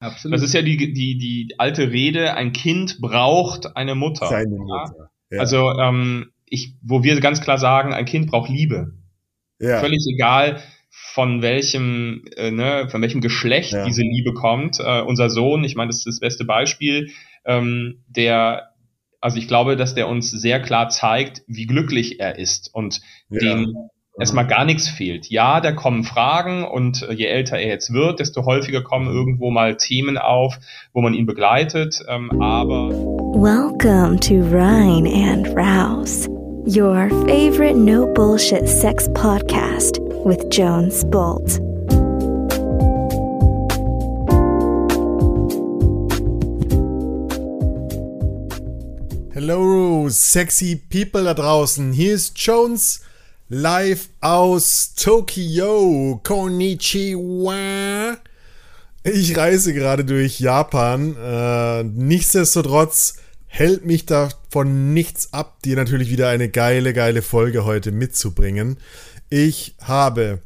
Absolut. Das ist ja die, die, die alte Rede, ein Kind braucht eine Mutter. Seine Mutter. Ja. Also ähm, ich, wo wir ganz klar sagen, ein Kind braucht Liebe. Ja. Völlig egal, von welchem, äh, ne, von welchem Geschlecht ja. diese Liebe kommt. Äh, unser Sohn, ich meine, das ist das beste Beispiel, ähm, der, also ich glaube, dass der uns sehr klar zeigt, wie glücklich er ist und ja. dem erstmal gar nichts fehlt. Ja, da kommen Fragen und äh, je älter er jetzt wird, desto häufiger kommen irgendwo mal Themen auf, wo man ihn begleitet, ähm, aber Welcome to Rhine and Rouse, your favorite no bullshit sex podcast with Jones Bolt. Hello, sexy people da draußen. Hier ist Jones live aus Tokio. Konnichiwa. Ich reise gerade durch Japan. Äh, nichtsdestotrotz hält mich davon nichts ab, dir natürlich wieder eine geile, geile Folge heute mitzubringen. Ich habe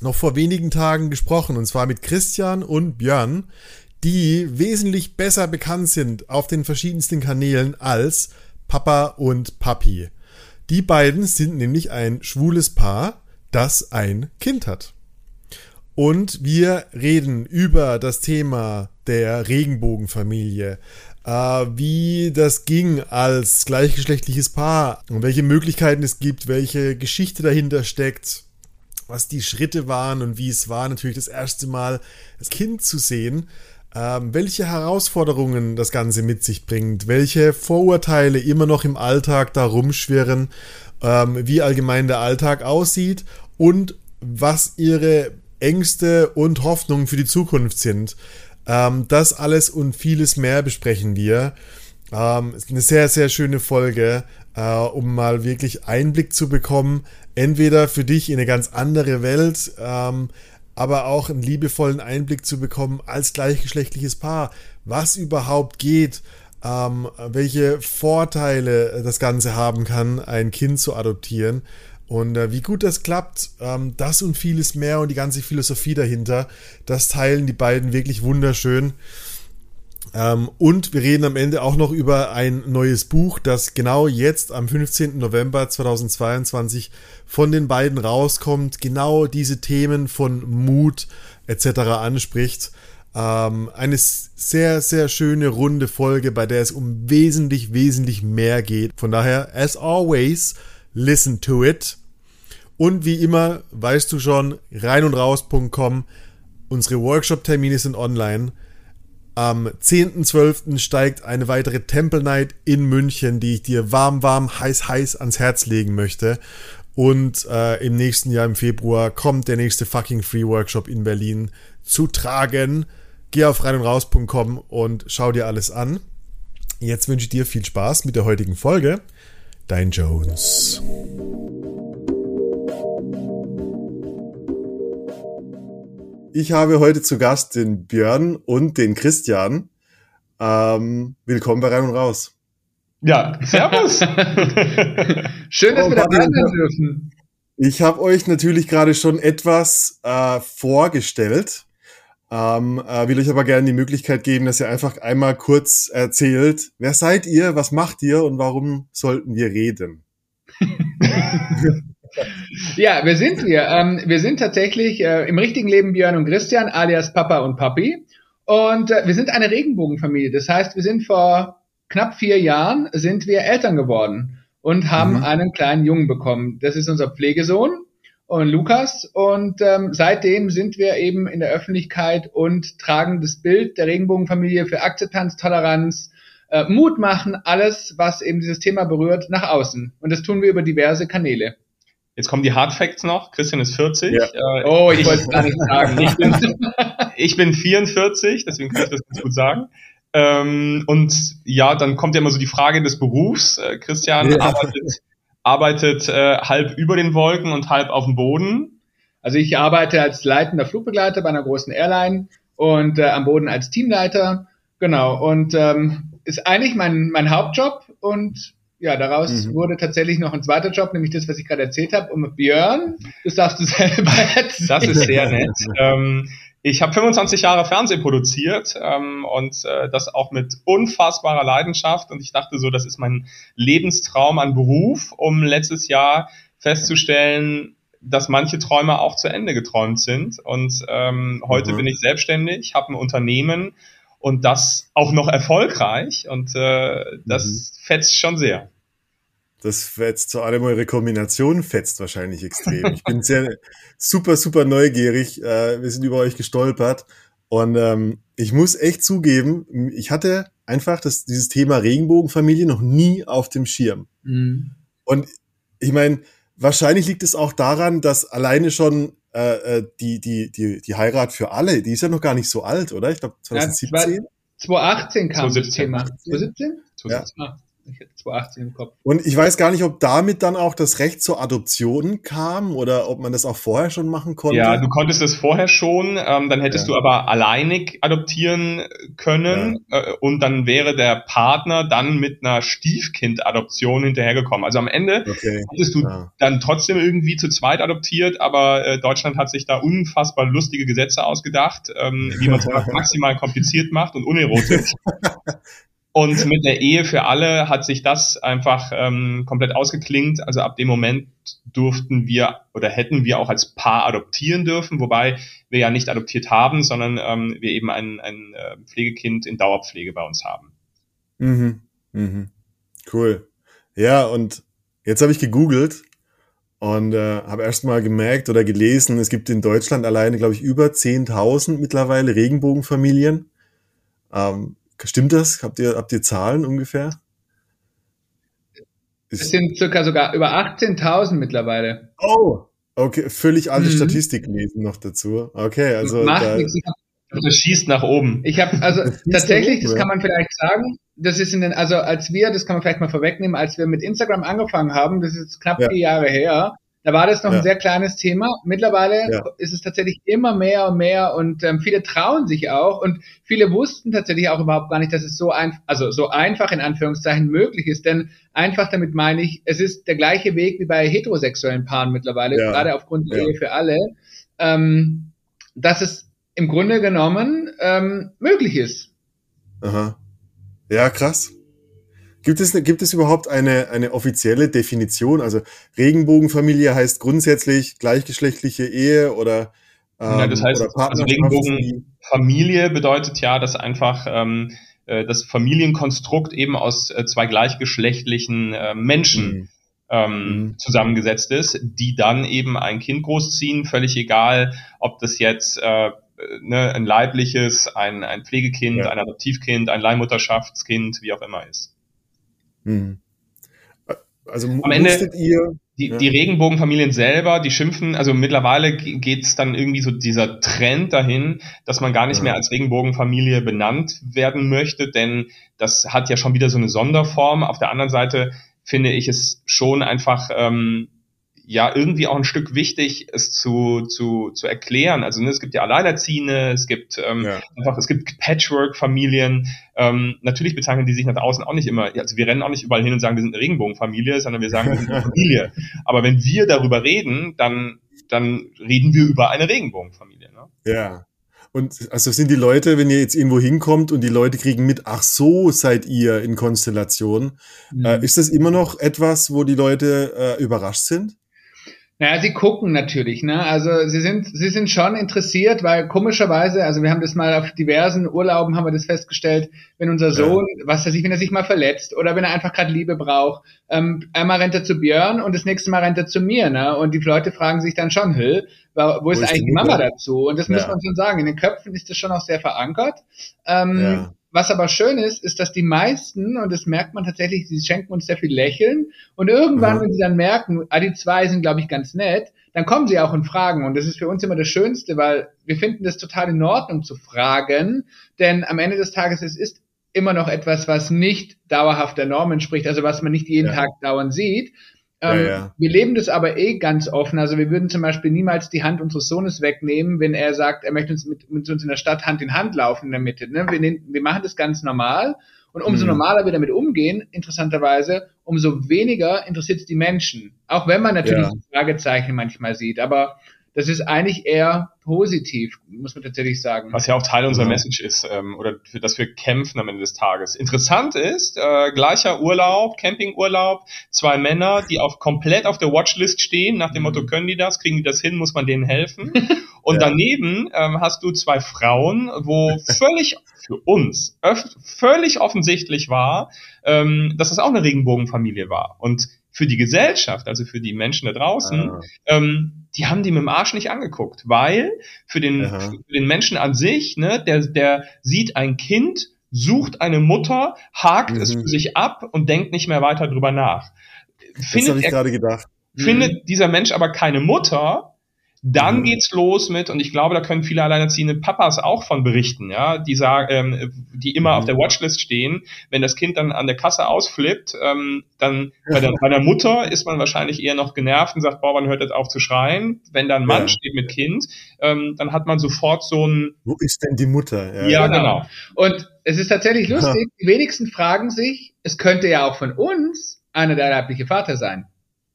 noch vor wenigen Tagen gesprochen, und zwar mit Christian und Björn, die wesentlich besser bekannt sind auf den verschiedensten Kanälen als Papa und Papi. Die beiden sind nämlich ein schwules Paar, das ein Kind hat. Und wir reden über das Thema der Regenbogenfamilie, äh, wie das ging als gleichgeschlechtliches Paar und welche Möglichkeiten es gibt, welche Geschichte dahinter steckt, was die Schritte waren und wie es war, natürlich das erste Mal das Kind zu sehen, welche Herausforderungen das Ganze mit sich bringt, welche Vorurteile immer noch im Alltag da rumschwirren, ähm, wie allgemein der Alltag aussieht und was ihre Ängste und Hoffnungen für die Zukunft sind. Ähm, das alles und vieles mehr besprechen wir. Ähm, ist eine sehr, sehr schöne Folge, äh, um mal wirklich Einblick zu bekommen. Entweder für dich in eine ganz andere Welt, ähm, aber auch einen liebevollen Einblick zu bekommen als gleichgeschlechtliches Paar, was überhaupt geht, ähm, welche Vorteile das Ganze haben kann, ein Kind zu adoptieren und äh, wie gut das klappt, ähm, das und vieles mehr und die ganze Philosophie dahinter, das teilen die beiden wirklich wunderschön. Ähm, und wir reden am Ende auch noch über ein neues Buch, das genau jetzt am 15. November 2022 von den beiden rauskommt, genau diese Themen von Mut etc. anspricht. Ähm, eine sehr, sehr schöne runde Folge, bei der es um wesentlich, wesentlich mehr geht. Von daher, as always, listen to it. Und wie immer, weißt du schon, rein und raus.com. Unsere Workshop-Termine sind online. Am 10.12. steigt eine weitere Temple Night in München, die ich dir warm, warm, heiß, heiß ans Herz legen möchte. Und äh, im nächsten Jahr im Februar kommt der nächste fucking Free Workshop in Berlin zu tragen. Geh auf rein und raus.com und schau dir alles an. Jetzt wünsche ich dir viel Spaß mit der heutigen Folge. Dein Jones. Ich habe heute zu Gast den Björn und den Christian. Ähm, willkommen bei Rein und Raus. Ja, servus. Schön, dass oh, wir dabei sein dürfen. Ich habe euch natürlich gerade schon etwas äh, vorgestellt. Ähm, äh, will euch aber gerne die Möglichkeit geben, dass ihr einfach einmal kurz erzählt, wer seid ihr, was macht ihr und warum sollten wir reden? ja, wer sind wir? Ähm, wir sind tatsächlich äh, im richtigen Leben Björn und Christian, alias Papa und Papi. Und äh, wir sind eine Regenbogenfamilie. Das heißt, wir sind vor knapp vier Jahren sind wir Eltern geworden und haben mhm. einen kleinen Jungen bekommen. Das ist unser Pflegesohn und Lukas. Und ähm, seitdem sind wir eben in der Öffentlichkeit und tragen das Bild der Regenbogenfamilie für Akzeptanz, Toleranz, äh, Mut machen, alles, was eben dieses Thema berührt, nach außen. Und das tun wir über diverse Kanäle. Jetzt kommen die Hard Facts noch. Christian ist 40. Ja. Äh, oh, ich wollte es gar nicht sagen. Ich bin, ich bin 44, deswegen kann ich das ganz gut sagen. Ähm, und ja, dann kommt ja immer so die Frage des Berufs. Äh, Christian ja. arbeitet, arbeitet äh, halb über den Wolken und halb auf dem Boden. Also ich arbeite als leitender Flugbegleiter bei einer großen Airline und äh, am Boden als Teamleiter. Genau. Und ähm, ist eigentlich mein, mein Hauptjob und ja, daraus mhm. wurde tatsächlich noch ein zweiter Job, nämlich das, was ich gerade erzählt habe. Und Björn, das darfst du selber erzählen. Das ist sehr nett. ähm, ich habe 25 Jahre Fernsehen produziert ähm, und äh, das auch mit unfassbarer Leidenschaft. Und ich dachte so, das ist mein Lebenstraum an Beruf, um letztes Jahr festzustellen, dass manche Träume auch zu Ende geträumt sind. Und ähm, heute mhm. bin ich selbstständig, habe ein Unternehmen und das auch noch erfolgreich. Und äh, das mhm. fetzt schon sehr. Das fetzt zu allem eure Kombination fetzt wahrscheinlich extrem. Ich bin sehr super, super neugierig. Äh, wir sind über euch gestolpert. Und ähm, ich muss echt zugeben, ich hatte einfach das, dieses Thema Regenbogenfamilie noch nie auf dem Schirm. Mhm. Und ich meine, wahrscheinlich liegt es auch daran, dass alleine schon äh, äh die, die, die, die Heirat für alle, die ist ja noch gar nicht so alt, oder? Ich glaube 2017. Ja, 2018 kam 2017. das Thema. 2017? 2017. Ja. Ich hätte 218 im Kopf. Und ich weiß gar nicht, ob damit dann auch das Recht zur Adoption kam oder ob man das auch vorher schon machen konnte. Ja, du konntest es vorher schon, ähm, dann hättest ja. du aber alleinig adoptieren können ja. äh, und dann wäre der Partner dann mit einer Stiefkind-Adoption hinterhergekommen. Also am Ende okay. hättest du ja. dann trotzdem irgendwie zu zweit adoptiert, aber äh, Deutschland hat sich da unfassbar lustige Gesetze ausgedacht, ähm, wie man es maximal kompliziert macht und unerotisch. Und mit der Ehe für alle hat sich das einfach ähm, komplett ausgeklingt. Also ab dem Moment durften wir oder hätten wir auch als Paar adoptieren dürfen, wobei wir ja nicht adoptiert haben, sondern ähm, wir eben ein, ein äh, Pflegekind in Dauerpflege bei uns haben. Mhm. Mhm. Cool. Ja, und jetzt habe ich gegoogelt und äh, habe erstmal gemerkt oder gelesen, es gibt in Deutschland alleine, glaube ich, über 10.000 mittlerweile Regenbogenfamilien. Ähm, Stimmt das? Habt ihr, habt ihr Zahlen ungefähr? Es sind circa sogar über 18.000 mittlerweile. Oh, okay, völlig alte mhm. Statistik lesen noch dazu. Okay, also Macht da, nichts. Das schießt nach oben. Ich habe also tatsächlich, oben, das kann man vielleicht sagen, das ist in den, also als wir, das kann man vielleicht mal vorwegnehmen, als wir mit Instagram angefangen haben, das ist knapp ja. vier Jahre her, da war das noch ja. ein sehr kleines Thema. Mittlerweile ja. ist es tatsächlich immer mehr und mehr und ähm, viele trauen sich auch und viele wussten tatsächlich auch überhaupt gar nicht, dass es so einfach, also so einfach in Anführungszeichen möglich ist. Denn einfach damit meine ich, es ist der gleiche Weg wie bei heterosexuellen Paaren mittlerweile, ja. gerade aufgrund der Ehe für alle, ähm, dass es im Grunde genommen ähm, möglich ist. Aha. Ja, krass. Gibt es, gibt es überhaupt eine, eine offizielle Definition? Also Regenbogenfamilie heißt grundsätzlich gleichgeschlechtliche Ehe oder ähm, ja, das heißt, also Regenbogenfamilie bedeutet ja, dass einfach ähm, äh, das Familienkonstrukt eben aus äh, zwei gleichgeschlechtlichen äh, Menschen mhm. Ähm, mhm. zusammengesetzt ist, die dann eben ein Kind großziehen, völlig egal, ob das jetzt äh, ne, ein leibliches, ein, ein Pflegekind, ja. ein Adoptivkind, ein Leihmutterschaftskind, wie auch immer ist. Hm. Also am Ende ihr die, ja. die Regenbogenfamilien selber, die schimpfen, also mittlerweile geht es dann irgendwie so dieser Trend dahin, dass man gar nicht ja. mehr als Regenbogenfamilie benannt werden möchte, denn das hat ja schon wieder so eine Sonderform. Auf der anderen Seite finde ich es schon einfach ähm, ja irgendwie auch ein Stück wichtig, es zu, zu, zu erklären. Also ne, es gibt ja Alleinerziehende, es gibt ähm, ja. einfach, es gibt Patchwork-Familien. Ähm, natürlich bezeichnen die sich nach außen auch nicht immer, also wir rennen auch nicht überall hin und sagen, wir sind eine Regenbogenfamilie, sondern wir sagen, wir sind eine Familie. Aber wenn wir darüber reden, dann, dann reden wir über eine Regenbogenfamilie. Ne? Ja. Und also sind die Leute, wenn ihr jetzt irgendwo hinkommt und die Leute kriegen mit, ach so seid ihr in Konstellation, mhm. äh, ist das immer noch etwas, wo die Leute äh, überrascht sind? Naja, sie gucken natürlich, ne? Also sie sind, sie sind schon interessiert, weil komischerweise, also wir haben das mal auf diversen Urlauben haben wir das festgestellt, wenn unser Sohn, ja. was weiß ich, wenn er sich mal verletzt oder wenn er einfach gerade Liebe braucht, ähm, einmal rennt er zu Björn und das nächste Mal rennt er zu mir, ne? Und die Leute fragen sich dann schon, Hüll, wo, wo ist eigentlich die Mama dazu? Und das ja. muss man schon sagen. In den Köpfen ist das schon auch sehr verankert. Ähm, ja. Was aber schön ist, ist, dass die meisten, und das merkt man tatsächlich, sie schenken uns sehr viel Lächeln. Und irgendwann, mhm. wenn sie dann merken, ah, die zwei sind, glaube ich, ganz nett, dann kommen sie auch und fragen. Und das ist für uns immer das Schönste, weil wir finden das total in Ordnung zu fragen. Denn am Ende des Tages, es ist immer noch etwas, was nicht dauerhaft der Norm entspricht, also was man nicht jeden ja. Tag dauernd sieht. Ähm, ja, ja. Wir leben das aber eh ganz offen. Also wir würden zum Beispiel niemals die Hand unseres Sohnes wegnehmen, wenn er sagt, er möchte uns mit, mit uns in der Stadt Hand in Hand laufen in der Mitte. Ne? Wir, nehmen, wir machen das ganz normal. Und umso mhm. normaler wir damit umgehen, interessanterweise, umso weniger interessiert es die Menschen. Auch wenn man natürlich ja. Fragezeichen manchmal sieht. Aber das ist eigentlich eher positiv, muss man tatsächlich sagen. Was ja auch Teil unserer Message ist, ähm, oder für das wir kämpfen am Ende des Tages. Interessant ist, äh, gleicher Urlaub, Campingurlaub, zwei Männer, die auf komplett auf der Watchlist stehen, nach dem Motto, mhm. können die das, kriegen die das hin, muss man denen helfen. Und ja. daneben ähm, hast du zwei Frauen, wo völlig für uns völlig offensichtlich war, ähm, dass es auch eine Regenbogenfamilie war. Und für die Gesellschaft, also für die Menschen da draußen, ah. ähm, die haben die mit dem Arsch nicht angeguckt, weil für den, für den Menschen an sich, ne, der, der sieht ein Kind, sucht eine Mutter, hakt mhm. es für sich ab und denkt nicht mehr weiter drüber nach. Findet das habe ich gerade gedacht. Findet mhm. dieser Mensch aber keine Mutter, dann mhm. geht's los mit, und ich glaube, da können viele alleinerziehende Papas auch von berichten, ja, die sagen, ähm, die immer mhm. auf der Watchlist stehen. Wenn das Kind dann an der Kasse ausflippt, ähm, dann bei der, bei der Mutter ist man wahrscheinlich eher noch genervt und sagt, boah, wann hört jetzt auf zu schreien? Wenn dann Mann ja. steht mit Kind, ähm, dann hat man sofort so ein. Wo ist denn die Mutter? Ja, ja genau. genau. Und es ist tatsächlich lustig, die wenigsten fragen sich, es könnte ja auch von uns einer der leibliche Vater sein.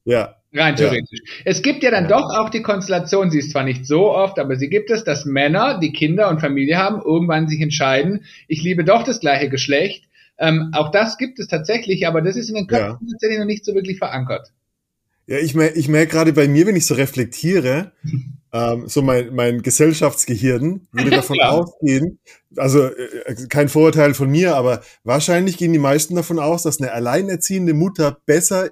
Ja. Rein theoretisch. Ja. Es gibt ja dann doch auch die Konstellation, sie ist zwar nicht so oft, aber sie gibt es, dass Männer, die Kinder und Familie haben, irgendwann sich entscheiden, ich liebe doch das gleiche Geschlecht. Ähm, auch das gibt es tatsächlich, aber das ist in den Köpfen tatsächlich noch nicht so wirklich verankert. Ja, ich, mer ich merke gerade bei mir, wenn ich so reflektiere, ähm, so mein, mein Gesellschaftsgehirn würde davon ausgehen, also äh, kein Vorurteil von mir, aber wahrscheinlich gehen die meisten davon aus, dass eine alleinerziehende Mutter besser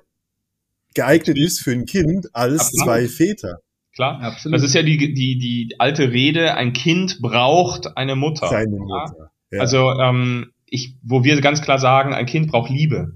geeignet ist für ein Kind als Absolut. zwei Väter. Klar, Absolut. das ist ja die, die, die alte Rede, ein Kind braucht eine Mutter. Seine Mutter. Ja. Also ähm, ich, wo wir ganz klar sagen, ein Kind braucht Liebe.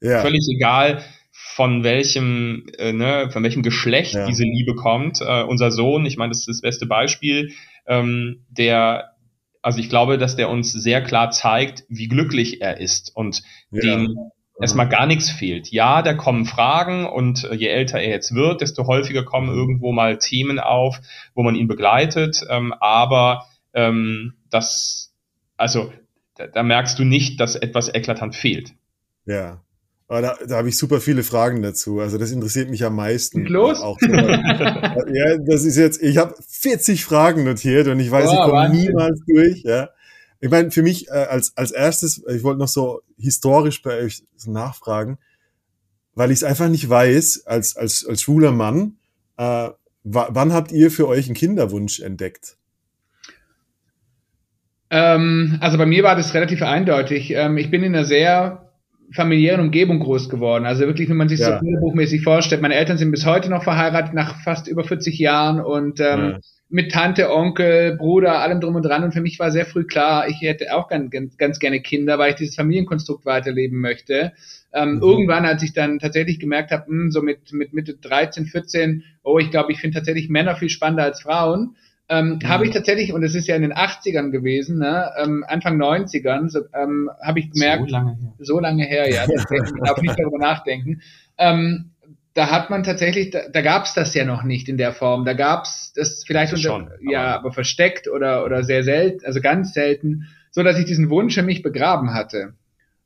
Ja. Völlig egal, von welchem, äh, ne, von welchem Geschlecht ja. diese Liebe kommt. Äh, unser Sohn, ich meine, das ist das beste Beispiel, ähm, der, also ich glaube, dass der uns sehr klar zeigt, wie glücklich er ist und ja. dem erstmal gar nichts fehlt. Ja, da kommen Fragen und äh, je älter er jetzt wird, desto häufiger kommen irgendwo mal Themen auf, wo man ihn begleitet. Ähm, aber ähm, das, also da, da merkst du nicht, dass etwas eklatant fehlt. Ja. Aber da, da habe ich super viele Fragen dazu. Also das interessiert mich am meisten. Und los? Auch so. ja, das ist jetzt, ich habe 40 Fragen notiert und ich weiß, oh, ich komme niemals durch. Ja. Ich meine, für mich äh, als, als erstes, ich wollte noch so historisch bei euch nachfragen, weil ich es einfach nicht weiß, als, als, als schwuler Mann, äh, wann habt ihr für euch einen Kinderwunsch entdeckt? Ähm, also bei mir war das relativ eindeutig. Ähm, ich bin in einer sehr familiären Umgebung groß geworden. Also wirklich, wenn man sich ja. so bilderbuchmäßig vorstellt. Meine Eltern sind bis heute noch verheiratet nach fast über 40 Jahren und ähm, ja mit Tante, Onkel, Bruder, allem drum und dran. Und für mich war sehr früh klar, ich hätte auch ganz, ganz, ganz gerne Kinder, weil ich dieses Familienkonstrukt weiterleben möchte. Ähm, mhm. Irgendwann, als ich dann tatsächlich gemerkt habe, mh, hm, so mit, mit Mitte 13, 14, oh, ich glaube, ich finde tatsächlich Männer viel spannender als Frauen, ähm, mhm. habe ich tatsächlich, und es ist ja in den 80ern gewesen, ne, ähm, Anfang 90ern, so, ähm, habe ich gemerkt, so lange her, so lange her ja, ich darf nicht darüber nachdenken, ähm, da hat man tatsächlich, da, da gab es das ja noch nicht in der Form. Da gab es das vielleicht unter, schon, ja, aber versteckt oder oder sehr selten, also ganz selten, so dass ich diesen Wunsch für mich begraben hatte.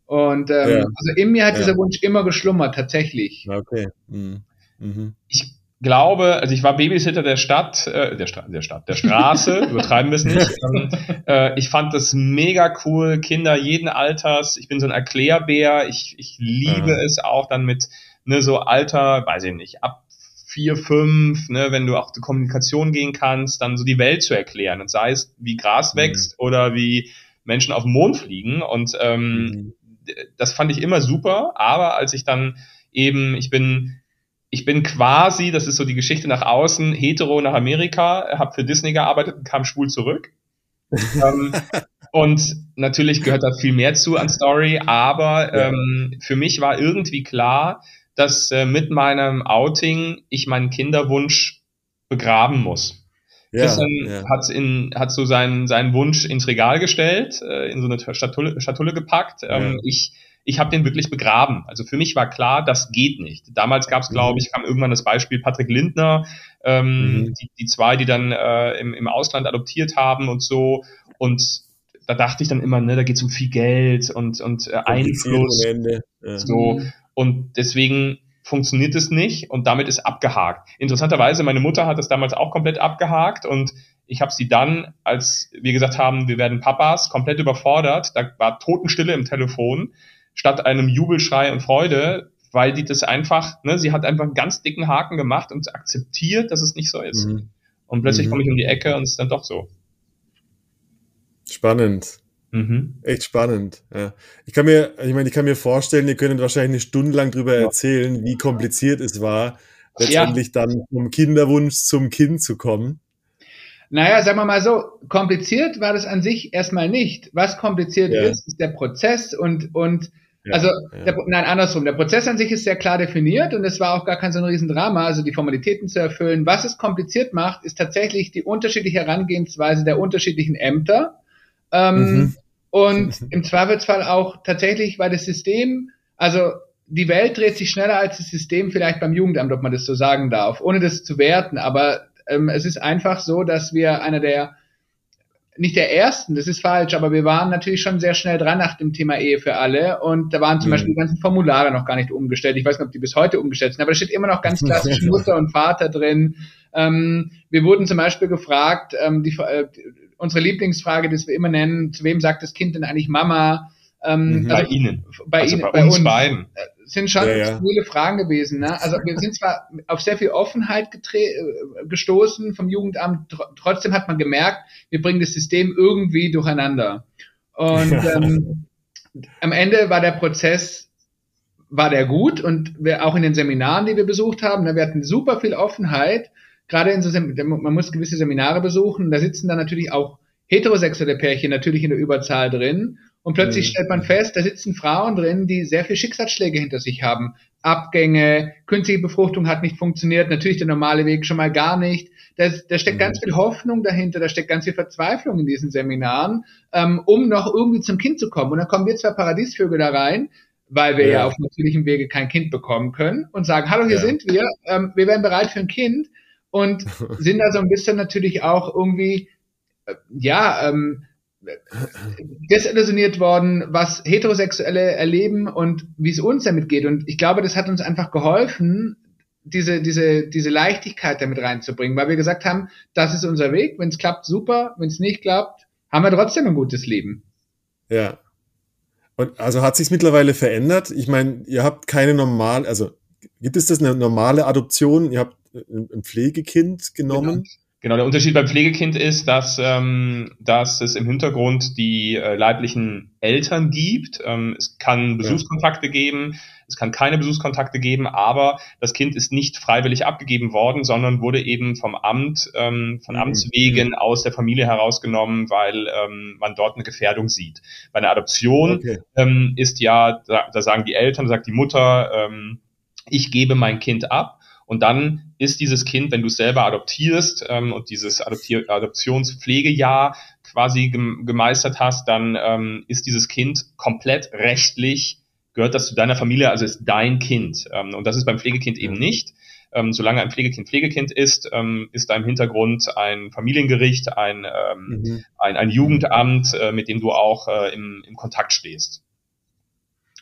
Und ähm, ja. also in mir hat ja. dieser Wunsch immer geschlummert, tatsächlich. Okay. Mhm. Mhm. Ich glaube, also ich war Babysitter der Stadt, äh, der, Stadt, der Stadt, der Straße, übertreiben wir es nicht. Ähm, äh, ich fand das mega cool, Kinder jeden Alters. Ich bin so ein Erklärbär. Ich, ich liebe mhm. es auch dann mit ne, so Alter, weiß ich nicht, ab vier, fünf, ne, wenn du auch zur Kommunikation gehen kannst, dann so die Welt zu erklären. Und sei es, wie Gras mhm. wächst mhm. oder wie Menschen auf den Mond fliegen. Und ähm, mhm. das fand ich immer super. Aber als ich dann eben, ich bin ich bin quasi, das ist so die Geschichte nach außen, hetero nach Amerika, habe für Disney gearbeitet und kam schwul zurück. ähm, und natürlich gehört da viel mehr zu an Story, aber ähm, für mich war irgendwie klar, dass äh, mit meinem Outing ich meinen Kinderwunsch begraben muss. Ja, Christian ja. hat, in, hat so seinen, seinen Wunsch ins Regal gestellt, äh, in so eine Schatulle, Schatulle gepackt. Ähm, ja. Ich, ich habe den wirklich begraben. Also für mich war klar, das geht nicht. Damals gab es, glaube mhm. ich, kam irgendwann das Beispiel Patrick Lindner, ähm, mhm. die, die zwei, die dann äh, im, im Ausland adoptiert haben und so. Und da dachte ich dann immer, ne, da geht es um viel Geld und, und äh, Einfluss. Ja. So. Und deswegen funktioniert es nicht und damit ist abgehakt. Interessanterweise, meine Mutter hat das damals auch komplett abgehakt und ich habe sie dann, als wir gesagt haben, wir werden Papas, komplett überfordert. Da war Totenstille im Telefon, statt einem Jubelschrei und Freude, weil die das einfach, ne, sie hat einfach einen ganz dicken Haken gemacht und akzeptiert, dass es nicht so ist. Mhm. Und plötzlich mhm. komme ich um die Ecke und es ist dann doch so. Spannend. Mhm. Echt spannend. Ja. Ich kann mir, ich meine, ich kann mir vorstellen, ihr könnt wahrscheinlich eine Stunde lang drüber ja. erzählen, wie kompliziert es war, letztendlich ja. dann vom Kinderwunsch zum Kind zu kommen. Naja, sagen wir mal so, kompliziert war das an sich erstmal nicht. Was kompliziert ja. ist, ist der Prozess und, und ja, also, ja. Der, nein, andersrum. Der Prozess an sich ist sehr klar definiert und es war auch gar kein so ein Riesendrama, also die Formalitäten zu erfüllen. Was es kompliziert macht, ist tatsächlich die unterschiedliche Herangehensweise der unterschiedlichen Ämter. Ähm, mhm. Und im Zweifelsfall auch tatsächlich, weil das System, also die Welt dreht sich schneller als das System vielleicht beim Jugendamt, ob man das so sagen darf, ohne das zu werten. Aber ähm, es ist einfach so, dass wir einer der, nicht der ersten, das ist falsch, aber wir waren natürlich schon sehr schnell dran nach dem Thema Ehe für alle und da waren zum mhm. Beispiel die ganzen Formulare noch gar nicht umgestellt. Ich weiß nicht, ob die bis heute umgestellt sind, aber da steht immer noch ganz klassisch Mutter und Vater drin. Ähm, wir wurden zum Beispiel gefragt, ähm, die, äh, unsere Lieblingsfrage, die wir immer nennen, zu wem sagt das Kind denn eigentlich Mama? Ähm, mhm. also, bei Ihnen. Bei also Ihnen, bei, bei uns, uns beiden. Äh, sind schon ja, ja. viele Fragen gewesen. Ne? Also wir sind zwar auf sehr viel Offenheit äh, gestoßen vom Jugendamt, tr trotzdem hat man gemerkt, wir bringen das System irgendwie durcheinander. Und ähm, am Ende war der Prozess, war der gut und wir auch in den Seminaren, die wir besucht haben, ne, wir hatten super viel Offenheit. Gerade in so Sem man muss gewisse Seminare besuchen, da sitzen dann natürlich auch heterosexuelle Pärchen natürlich in der Überzahl drin. Und plötzlich mhm. stellt man fest, da sitzen Frauen drin, die sehr viel Schicksalsschläge hinter sich haben. Abgänge, künstliche Befruchtung hat nicht funktioniert, natürlich der normale Weg schon mal gar nicht. Da, da steckt mhm. ganz viel Hoffnung dahinter, da steckt ganz viel Verzweiflung in diesen Seminaren, ähm, um noch irgendwie zum Kind zu kommen. Und dann kommen wir zwei Paradiesvögel da rein, weil wir ja, ja auf natürlichem Wege kein Kind bekommen können und sagen, hallo, hier ja. sind wir, ähm, wir werden bereit für ein Kind und sind da so ein bisschen natürlich auch irgendwie, äh, ja, ähm, desillusioniert worden, was Heterosexuelle erleben und wie es uns damit geht. Und ich glaube, das hat uns einfach geholfen, diese, diese, diese Leichtigkeit damit reinzubringen, weil wir gesagt haben, das ist unser Weg. Wenn es klappt, super. Wenn es nicht klappt, haben wir trotzdem ein gutes Leben. Ja. Und also hat sich mittlerweile verändert? Ich meine, ihr habt keine normale, also gibt es das eine normale Adoption? Ihr habt ein Pflegekind genommen? Genau. Genau, der Unterschied beim Pflegekind ist, dass, ähm, dass es im Hintergrund die äh, leiblichen Eltern gibt. Ähm, es kann Besuchskontakte ja. geben, es kann keine Besuchskontakte geben, aber das Kind ist nicht freiwillig abgegeben worden, sondern wurde eben vom Amt, ähm, von mhm. Amts wegen aus der Familie herausgenommen, weil ähm, man dort eine Gefährdung sieht. Bei einer Adoption okay. ähm, ist ja, da, da sagen die Eltern, sagt die Mutter, ähm, ich gebe mein Kind ab und dann ist dieses Kind, wenn du es selber adoptierst ähm, und dieses Adoptier Adoptionspflegejahr quasi gemeistert hast, dann ähm, ist dieses Kind komplett rechtlich, gehört das zu deiner Familie, also ist dein Kind. Ähm, und das ist beim Pflegekind eben nicht. Ähm, solange ein Pflegekind Pflegekind ist, ähm, ist da im Hintergrund ein Familiengericht, ein, ähm, mhm. ein, ein Jugendamt, äh, mit dem du auch äh, im, im Kontakt stehst.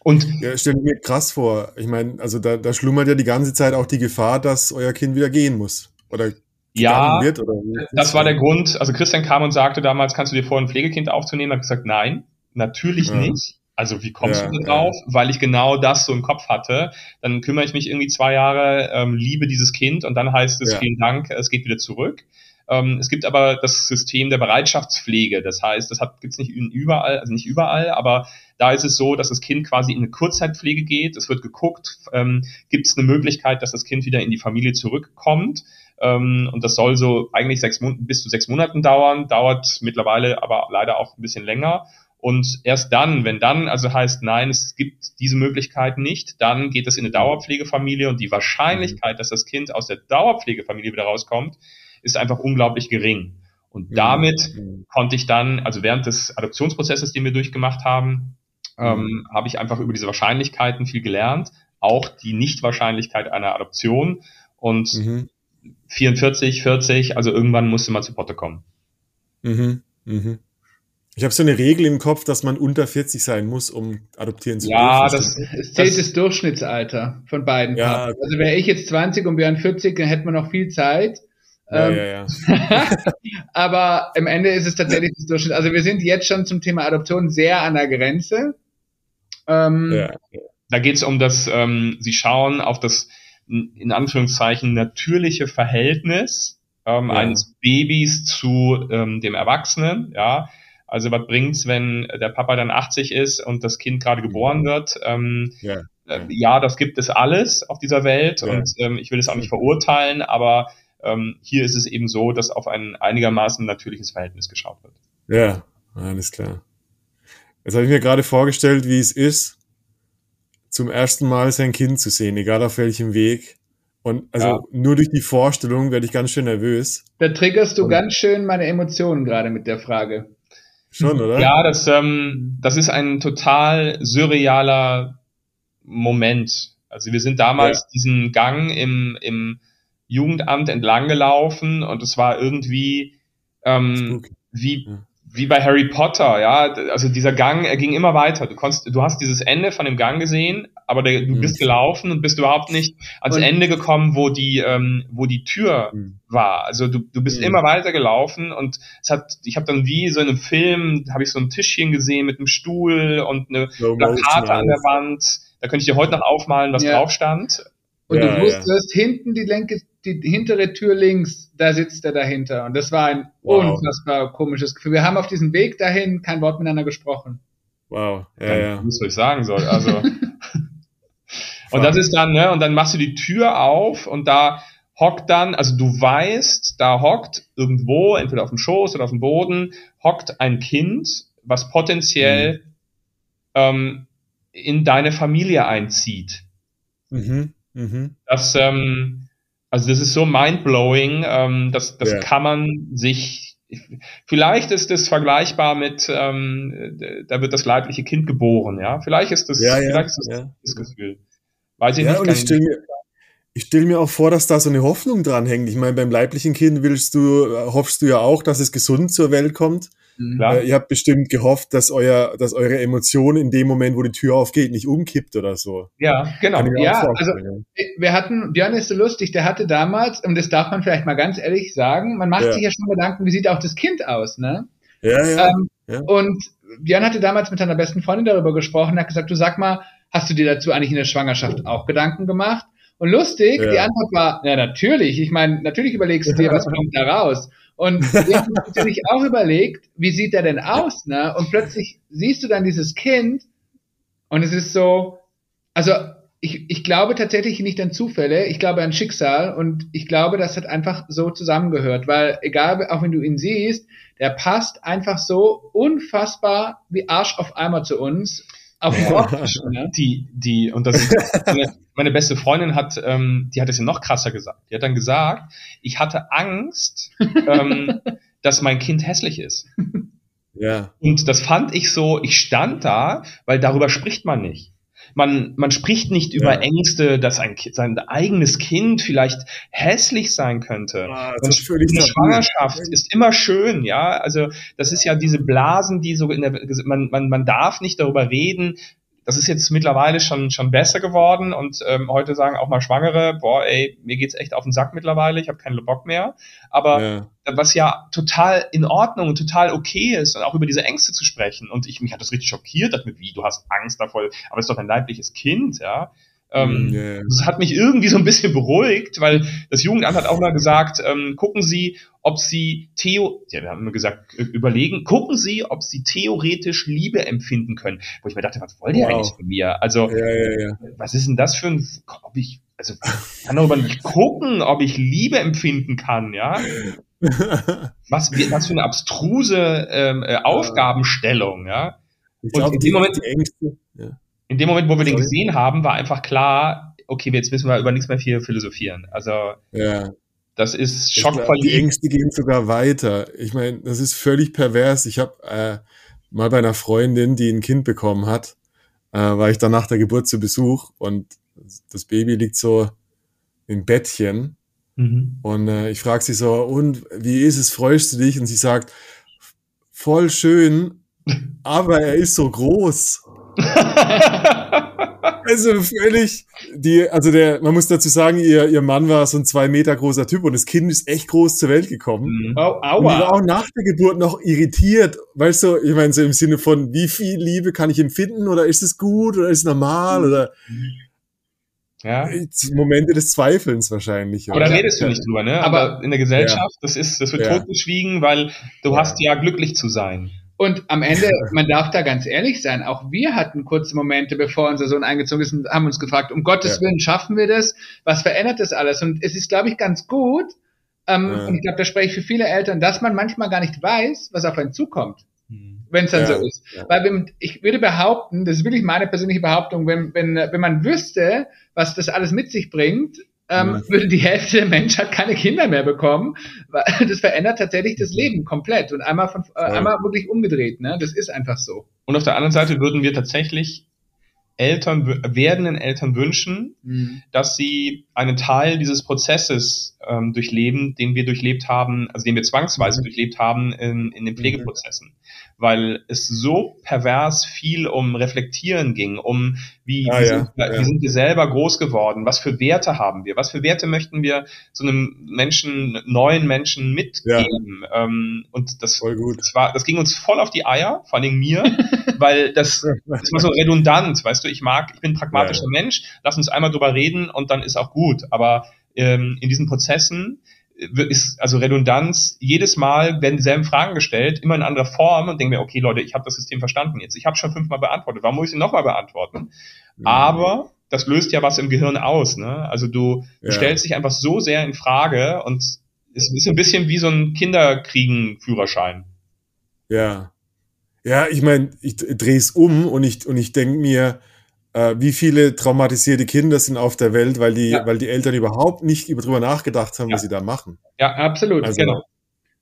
Und ja, stell mir krass vor. Ich meine, also da, da schlummert ja die ganze Zeit auch die Gefahr, dass euer Kind wieder gehen muss. Oder ja, wird, oder das war der Grund. Also Christian kam und sagte damals, kannst du dir vor, ein Pflegekind aufzunehmen? Ich habe gesagt, nein, natürlich ja. nicht. Also wie kommst ja, du drauf? Ja. Weil ich genau das so im Kopf hatte. Dann kümmere ich mich irgendwie zwei Jahre, ähm, liebe dieses Kind und dann heißt es, vielen Dank, es geht wieder zurück. Ähm, es gibt aber das System der Bereitschaftspflege. Das heißt, das gibt es nicht überall, also nicht überall, aber da ist es so, dass das Kind quasi in eine Kurzzeitpflege geht. Es wird geguckt, ähm, gibt es eine Möglichkeit, dass das Kind wieder in die Familie zurückkommt. Ähm, und das soll so eigentlich sechs bis zu sechs Monaten dauern, dauert mittlerweile aber leider auch ein bisschen länger. Und erst dann, wenn dann also heißt, nein, es gibt diese Möglichkeit nicht, dann geht es in eine Dauerpflegefamilie und die Wahrscheinlichkeit, dass das Kind aus der Dauerpflegefamilie wieder rauskommt, ist einfach unglaublich gering. Und damit mhm. konnte ich dann, also während des Adoptionsprozesses, den wir durchgemacht haben, ähm, mhm. habe ich einfach über diese Wahrscheinlichkeiten viel gelernt, auch die Nichtwahrscheinlichkeit einer Adoption und mhm. 44, 40, also irgendwann musste man zu Potte kommen. Mhm. Mhm. Ich habe so eine Regel im Kopf, dass man unter 40 sein muss, um adoptieren zu ja, dürfen. Ja, es zählt das, das, Durchschnittsalter von beiden. Ja, also wäre ich jetzt 20 und Björn 40, dann hätte man noch viel Zeit. Ja, ähm, ja, ja. aber im Ende ist es tatsächlich das Durchschnitt. Also wir sind jetzt schon zum Thema Adoption sehr an der Grenze. Ähm, ja. Da geht es um das, ähm, Sie schauen auf das in Anführungszeichen natürliche Verhältnis ähm, eines Babys zu ähm, dem Erwachsenen, ja also was bringt's, wenn der Papa dann 80 ist und das Kind gerade geboren wird? Ähm, ja. Äh, ja, das gibt es alles auf dieser Welt ja. und ähm, ich will es auch nicht verurteilen, aber ähm, hier ist es eben so, dass auf ein einigermaßen natürliches Verhältnis geschaut wird. Ja, alles klar. Jetzt habe ich mir gerade vorgestellt, wie es ist, zum ersten Mal sein Kind zu sehen, egal auf welchem Weg. Und also ja. nur durch die Vorstellung werde ich ganz schön nervös. Da triggerst du und ganz schön meine Emotionen gerade mit der Frage. Schon, oder? Ja, das, ähm, das ist ein total surrealer Moment. Also wir sind damals ja. diesen Gang im, im Jugendamt entlang gelaufen und es war irgendwie ähm, wie, wie bei Harry Potter, ja, also dieser Gang, er ging immer weiter. Du konntest, du hast dieses Ende von dem Gang gesehen, aber der, du mhm. bist gelaufen und bist überhaupt nicht ans und Ende gekommen, wo die, ähm, wo die Tür mhm. war. Also du, du bist mhm. immer weiter gelaufen und es hat, ich habe dann wie so in einem Film, habe ich so ein Tischchen gesehen mit einem Stuhl und eine Plakate an der Wand. Da könnte ich dir heute noch aufmalen, was ja. drauf stand. Und ja, du wusstest, ja. hinten die, Lenke, die hintere Tür links, da sitzt er dahinter. Und das war ein wow. unfassbar komisches Gefühl. Wir haben auf diesem Weg dahin kein Wort miteinander gesprochen. Wow, ja, ja. Was soll ich sagen soll. Also. und das ist dann, ne, und dann machst du die Tür auf und da hockt dann, also du weißt, da hockt irgendwo, entweder auf dem Schoß oder auf dem Boden, hockt ein Kind, was potenziell mhm. ähm, in deine Familie einzieht. Mhm. Mhm. Das, ähm, also das ist so mindblowing, ähm, das, das ja. kann man sich, vielleicht ist es vergleichbar mit, ähm, da wird das leibliche Kind geboren, ja, vielleicht ist das, ja, vielleicht ist das, das Gefühl. Weiß ich nicht. Und ich stelle mir, ich stell mir auch vor, dass da so eine Hoffnung dran hängt. Ich meine, beim leiblichen Kind willst du, hoffst du ja auch, dass es gesund zur Welt kommt. Klar. Äh, ihr habt bestimmt gehofft, dass euer, dass eure Emotion in dem Moment, wo die Tür aufgeht, nicht umkippt oder so. Ja, genau. Ja, also wir hatten, Björn ist so lustig, der hatte damals, und das darf man vielleicht mal ganz ehrlich sagen, man macht ja. sich ja schon Gedanken, wie sieht auch das Kind aus, ne? Ja, ja, ähm, ja. Und Björn hatte damals mit seiner besten Freundin darüber gesprochen, hat gesagt, du sag mal, hast du dir dazu eigentlich in der Schwangerschaft auch Gedanken gemacht? Und lustig, ja. die Antwort war, ja, natürlich. Ich meine, natürlich überlegst du dir, was kommt da raus. Und wir haben natürlich auch überlegt, wie sieht er denn aus, ne? Und plötzlich siehst du dann dieses Kind und es ist so, also ich, ich glaube tatsächlich nicht an Zufälle, ich glaube an Schicksal und ich glaube, das hat einfach so zusammengehört, weil egal, auch wenn du ihn siehst, der passt einfach so unfassbar wie Arsch auf Eimer zu uns auf ne? Die, die, und das ist, meine, meine beste Freundin hat, ähm, die hat es ja noch krasser gesagt. Die hat dann gesagt, ich hatte Angst, ähm, dass mein Kind hässlich ist. Ja. Und das fand ich so, ich stand da, weil darüber spricht man nicht man, man spricht nicht über ja. Ängste, dass ein sein eigenes Kind vielleicht hässlich sein könnte. Ah, die Schwangerschaft ist immer schön, ja. Also das ist ja diese Blasen, die so in der man, man, man darf nicht darüber reden, das ist jetzt mittlerweile schon, schon besser geworden und ähm, heute sagen auch mal Schwangere, boah, ey, mir geht's echt auf den Sack mittlerweile, ich habe keinen Bock mehr. Aber ja. was ja total in Ordnung und total okay ist, und auch über diese Ängste zu sprechen. Und ich, mich hat das richtig schockiert, dass mit wie, du hast Angst davor, aber es ist doch ein leibliches Kind, ja. Ähm, yeah. Das hat mich irgendwie so ein bisschen beruhigt, weil das Jugendamt hat auch mal gesagt, ähm, gucken Sie, ob Sie Theo, ja, wir haben immer gesagt, überlegen, gucken Sie, ob Sie theoretisch Liebe empfinden können. Wo ich mir dachte, was wollt ihr wow. eigentlich von mir? Also, ja, ja, ja. was ist denn das für ein, ob ich, also, ich kann darüber nicht gucken, ob ich Liebe empfinden kann, ja? was, was für eine abstruse ähm, äh, Aufgabenstellung, ja? Ich glaube, in dem Moment, Ängste, ja in dem Moment, wo wir Sorry. den gesehen haben, war einfach klar, okay, jetzt müssen wir über nichts mehr viel philosophieren. Also ja. das ist schockverliebt. Die Ängste gehen sogar weiter. Ich meine, das ist völlig pervers. Ich habe äh, mal bei einer Freundin, die ein Kind bekommen hat, äh, war ich dann nach der Geburt zu Besuch und das Baby liegt so im Bettchen. Mhm. Und äh, ich frage sie so, und wie ist es, freust du dich? Und sie sagt, voll schön, aber er ist so groß. also völlig, die, also der, man muss dazu sagen, ihr, ihr Mann war so ein zwei Meter großer Typ und das Kind ist echt groß zur Welt gekommen. Mhm. Oh, aua. Und die war auch nach der Geburt noch irritiert, weißt du, ich meine so im Sinne von, wie viel Liebe kann ich empfinden oder ist es gut oder ist es normal oder ja. Momente des Zweifelns wahrscheinlich. Aber da redest du nicht drüber, ne? Aber in der Gesellschaft, ja. das ist, das wird ja. totgeschwiegen, weil du ja. hast ja glücklich zu sein. Und am Ende, man darf da ganz ehrlich sein, auch wir hatten kurze Momente, bevor unser Sohn eingezogen ist und haben uns gefragt, um Gottes ja. Willen, schaffen wir das? Was verändert das alles? Und es ist, glaube ich, ganz gut, ähm, ja. und ich glaube, da spreche ich für viele Eltern, dass man manchmal gar nicht weiß, was auf einen zukommt. Hm. Wenn es dann ja. so ist. Weil wenn, ich würde behaupten, das ist wirklich meine persönliche Behauptung, wenn, wenn, wenn man wüsste, was das alles mit sich bringt, ähm, mhm. würde die Hälfte der Menschheit keine Kinder mehr bekommen. Weil das verändert tatsächlich das Leben komplett und einmal von äh, einmal wirklich umgedreht. Ne? Das ist einfach so. Und auf der anderen Seite würden wir tatsächlich Eltern, werdenden Eltern wünschen, mhm. dass sie einen Teil dieses Prozesses ähm, durchleben, den wir durchlebt haben, also den wir zwangsweise mhm. durchlebt haben in, in den mhm. Pflegeprozessen weil es so pervers viel um Reflektieren ging, um wie, ah, wie, sind, ja, wie sind wir selber groß geworden, was für Werte haben wir, was für Werte möchten wir so einem Menschen, neuen Menschen mitgeben. Ja. Ähm, und das, das war, das ging uns voll auf die Eier, vor allem mir, weil das, das war so redundant, weißt du, ich mag, ich bin ein pragmatischer ja, Mensch, lass uns einmal drüber reden und dann ist auch gut. Aber ähm, in diesen Prozessen ist also Redundanz, jedes Mal werden dieselben Fragen gestellt, immer in anderer Form und denke mir, okay Leute, ich habe das System verstanden jetzt. Ich habe schon fünfmal beantwortet, warum muss ich sie nochmal beantworten? Mhm. Aber das löst ja was im Gehirn aus. Ne? Also du, ja. stellst dich einfach so sehr in Frage und es ist ein bisschen wie so ein Kinderkriegen-Führerschein. Ja. Ja, ich meine, ich drehe es um und ich, und ich denke mir, äh, wie viele traumatisierte Kinder sind auf der Welt, weil die, ja. weil die Eltern überhaupt nicht darüber nachgedacht haben, ja. was sie da machen. Ja, absolut, also, genau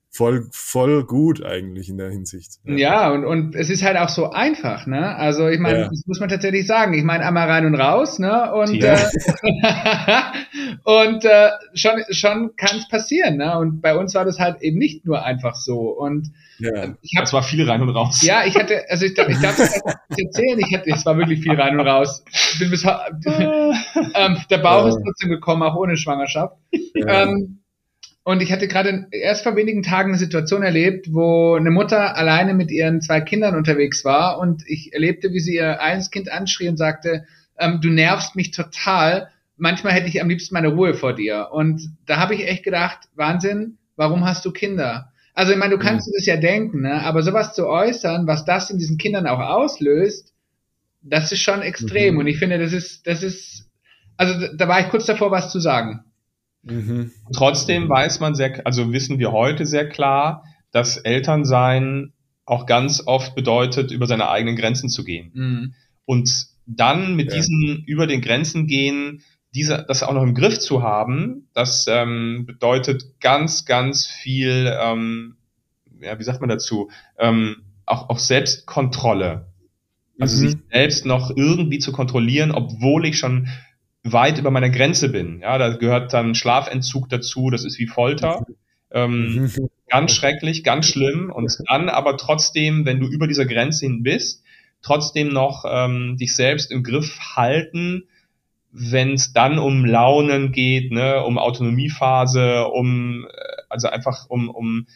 voll, voll gut eigentlich in der Hinsicht. Ja, ja und, und es ist halt auch so einfach, ne? Also ich meine, ja. das muss man tatsächlich sagen. Ich meine, einmal rein und raus, ne? Und, ja. äh, und äh, schon, schon kann es passieren, ne? Und bei uns war das halt eben nicht nur einfach so. Und ja. ich hab, es war viel rein und raus. Ja, ich hatte, also ich, ich darf das erzählen, ich hatte, es war wirklich viel rein und raus. Bis, ähm, der Bauch ist trotzdem gekommen, auch ohne Schwangerschaft. Ähm, und ich hatte gerade erst vor wenigen Tagen eine Situation erlebt, wo eine Mutter alleine mit ihren zwei Kindern unterwegs war und ich erlebte, wie sie ihr eines Kind anschrie und sagte, ähm, du nervst mich total. Manchmal hätte ich am liebsten meine Ruhe vor dir. Und da habe ich echt gedacht, Wahnsinn, warum hast du Kinder? Also ich meine, du kannst mhm. das ja denken, ne? aber sowas zu äußern, was das in diesen Kindern auch auslöst, das ist schon extrem. Mhm. Und ich finde, das ist, das ist, also da war ich kurz davor, was zu sagen. Mhm. Trotzdem weiß man sehr, also wissen wir heute sehr klar, dass Elternsein auch ganz oft bedeutet, über seine eigenen Grenzen zu gehen. Mhm. Und dann mit ja. diesen über den Grenzen gehen, diese, das auch noch im Griff zu haben, das ähm, bedeutet ganz, ganz viel, ähm, ja, wie sagt man dazu, ähm, auch, auch Selbstkontrolle. Also mhm. sich selbst noch irgendwie zu kontrollieren, obwohl ich schon weit über meiner Grenze bin. Ja, da gehört dann Schlafentzug dazu, das ist wie Folter. Ähm, ganz schrecklich, ganz schlimm. Und dann aber trotzdem, wenn du über dieser Grenze hin bist, trotzdem noch ähm, dich selbst im Griff halten, wenn es dann um Launen geht, ne, um Autonomiephase, um äh, also einfach um, um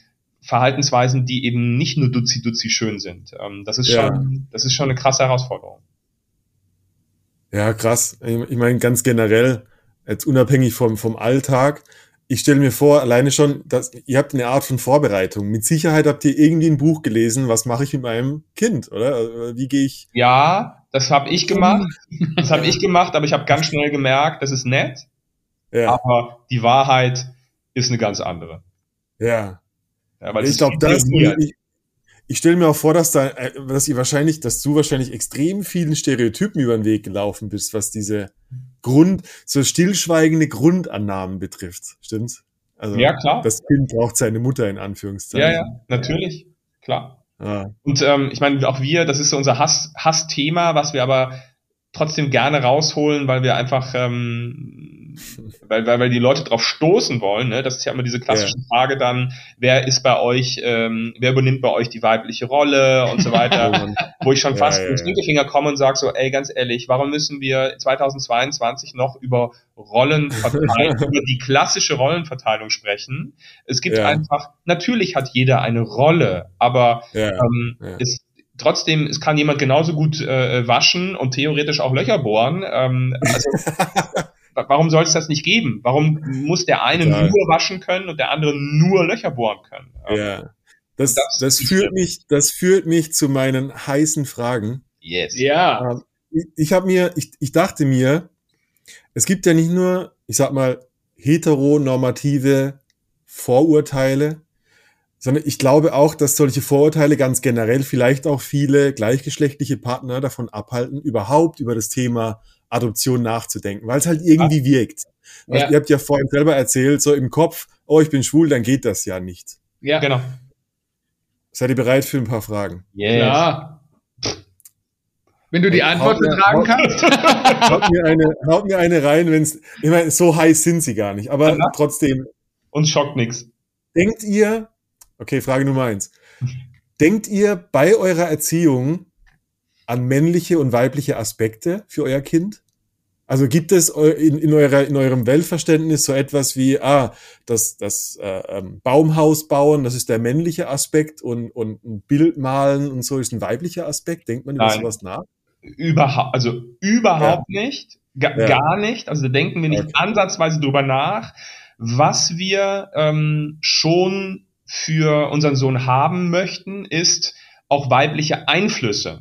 Verhaltensweisen, die eben nicht nur duzi duzi schön sind. Ähm, das ist ja. schon, das ist schon eine krasse Herausforderung. Ja, krass. Ich meine, ganz generell, jetzt unabhängig vom, vom Alltag, ich stelle mir vor, alleine schon, dass ihr habt eine Art von Vorbereitung. Mit Sicherheit habt ihr irgendwie ein Buch gelesen, was mache ich mit meinem Kind, oder? Also, wie gehe ich? Ja, das habe ich gemacht. Das habe ich gemacht, aber ich habe ganz schnell gemerkt, das ist nett. Ja. Aber die Wahrheit ist eine ganz andere. Ja. ja weil ich glaube, das, ich, ich stelle mir auch vor, dass da, äh, dass ihr wahrscheinlich, dass du wahrscheinlich extrem vielen Stereotypen über den Weg gelaufen bist, was diese Grund, so stillschweigende Grundannahmen betrifft. Stimmt's? Also, ja, klar. Das Kind braucht seine Mutter in Anführungszeichen. Ja, ja, natürlich. Klar. Ah. Und ähm, ich meine, auch wir, das ist so unser Hass, Hassthema, was wir aber trotzdem gerne rausholen, weil wir einfach ähm, weil, weil, weil die Leute drauf stoßen wollen. Ne? Das ist ja immer diese klassische ja. Frage dann, wer ist bei euch, ähm, wer übernimmt bei euch die weibliche Rolle und so weiter, wo ich schon fast ja, ja, mit Stinkefinger komme und sage so, ey, ganz ehrlich, warum müssen wir 2022 noch über Rollenverteilung, über die klassische Rollenverteilung sprechen? Es gibt einfach, natürlich hat jeder eine Rolle, aber ähm, es trotzdem, es kann jemand genauso gut äh, waschen und theoretisch auch Löcher bohren. Ähm, also, warum soll es das nicht geben? Warum muss der eine Klar. nur waschen können und der andere nur Löcher bohren können? Ähm, ja. Das, das, das führt mich, das führt mich zu meinen heißen Fragen. Yes. Ja. Ähm, ich, ich habe mir, ich, ich dachte mir, es gibt ja nicht nur, ich sag mal, heteronormative Vorurteile, sondern ich glaube auch, dass solche Vorurteile ganz generell vielleicht auch viele gleichgeschlechtliche Partner davon abhalten, überhaupt über das Thema Adoption nachzudenken, weil es halt irgendwie wirkt. Ja. Ihr habt ja vorhin selber erzählt, so im Kopf, oh, ich bin schwul, dann geht das ja nicht. Ja, genau. Seid ihr bereit für ein paar Fragen? Yes. Ja. Wenn du die Antwort betragen kannst. Haut mir, eine, haut mir eine rein, wenn es, ich meine, so heiß sind sie gar nicht, aber Aha. trotzdem. Uns schockt nichts. Denkt ihr, Okay, Frage Nummer eins. Denkt ihr bei eurer Erziehung an männliche und weibliche Aspekte für euer Kind? Also gibt es in, in, eurer, in eurem Weltverständnis so etwas wie, ah, das, das äh, ähm, Baumhaus bauen, das ist der männliche Aspekt und, und ein Bild malen und so ist ein weiblicher Aspekt? Denkt man über Nein. sowas nach? Überhaupt, also überhaupt ja. nicht, Ga ja. gar nicht. Also da denken wir nicht okay. ansatzweise drüber nach. Was wir ähm, schon für unseren Sohn haben möchten, ist auch weibliche Einflüsse.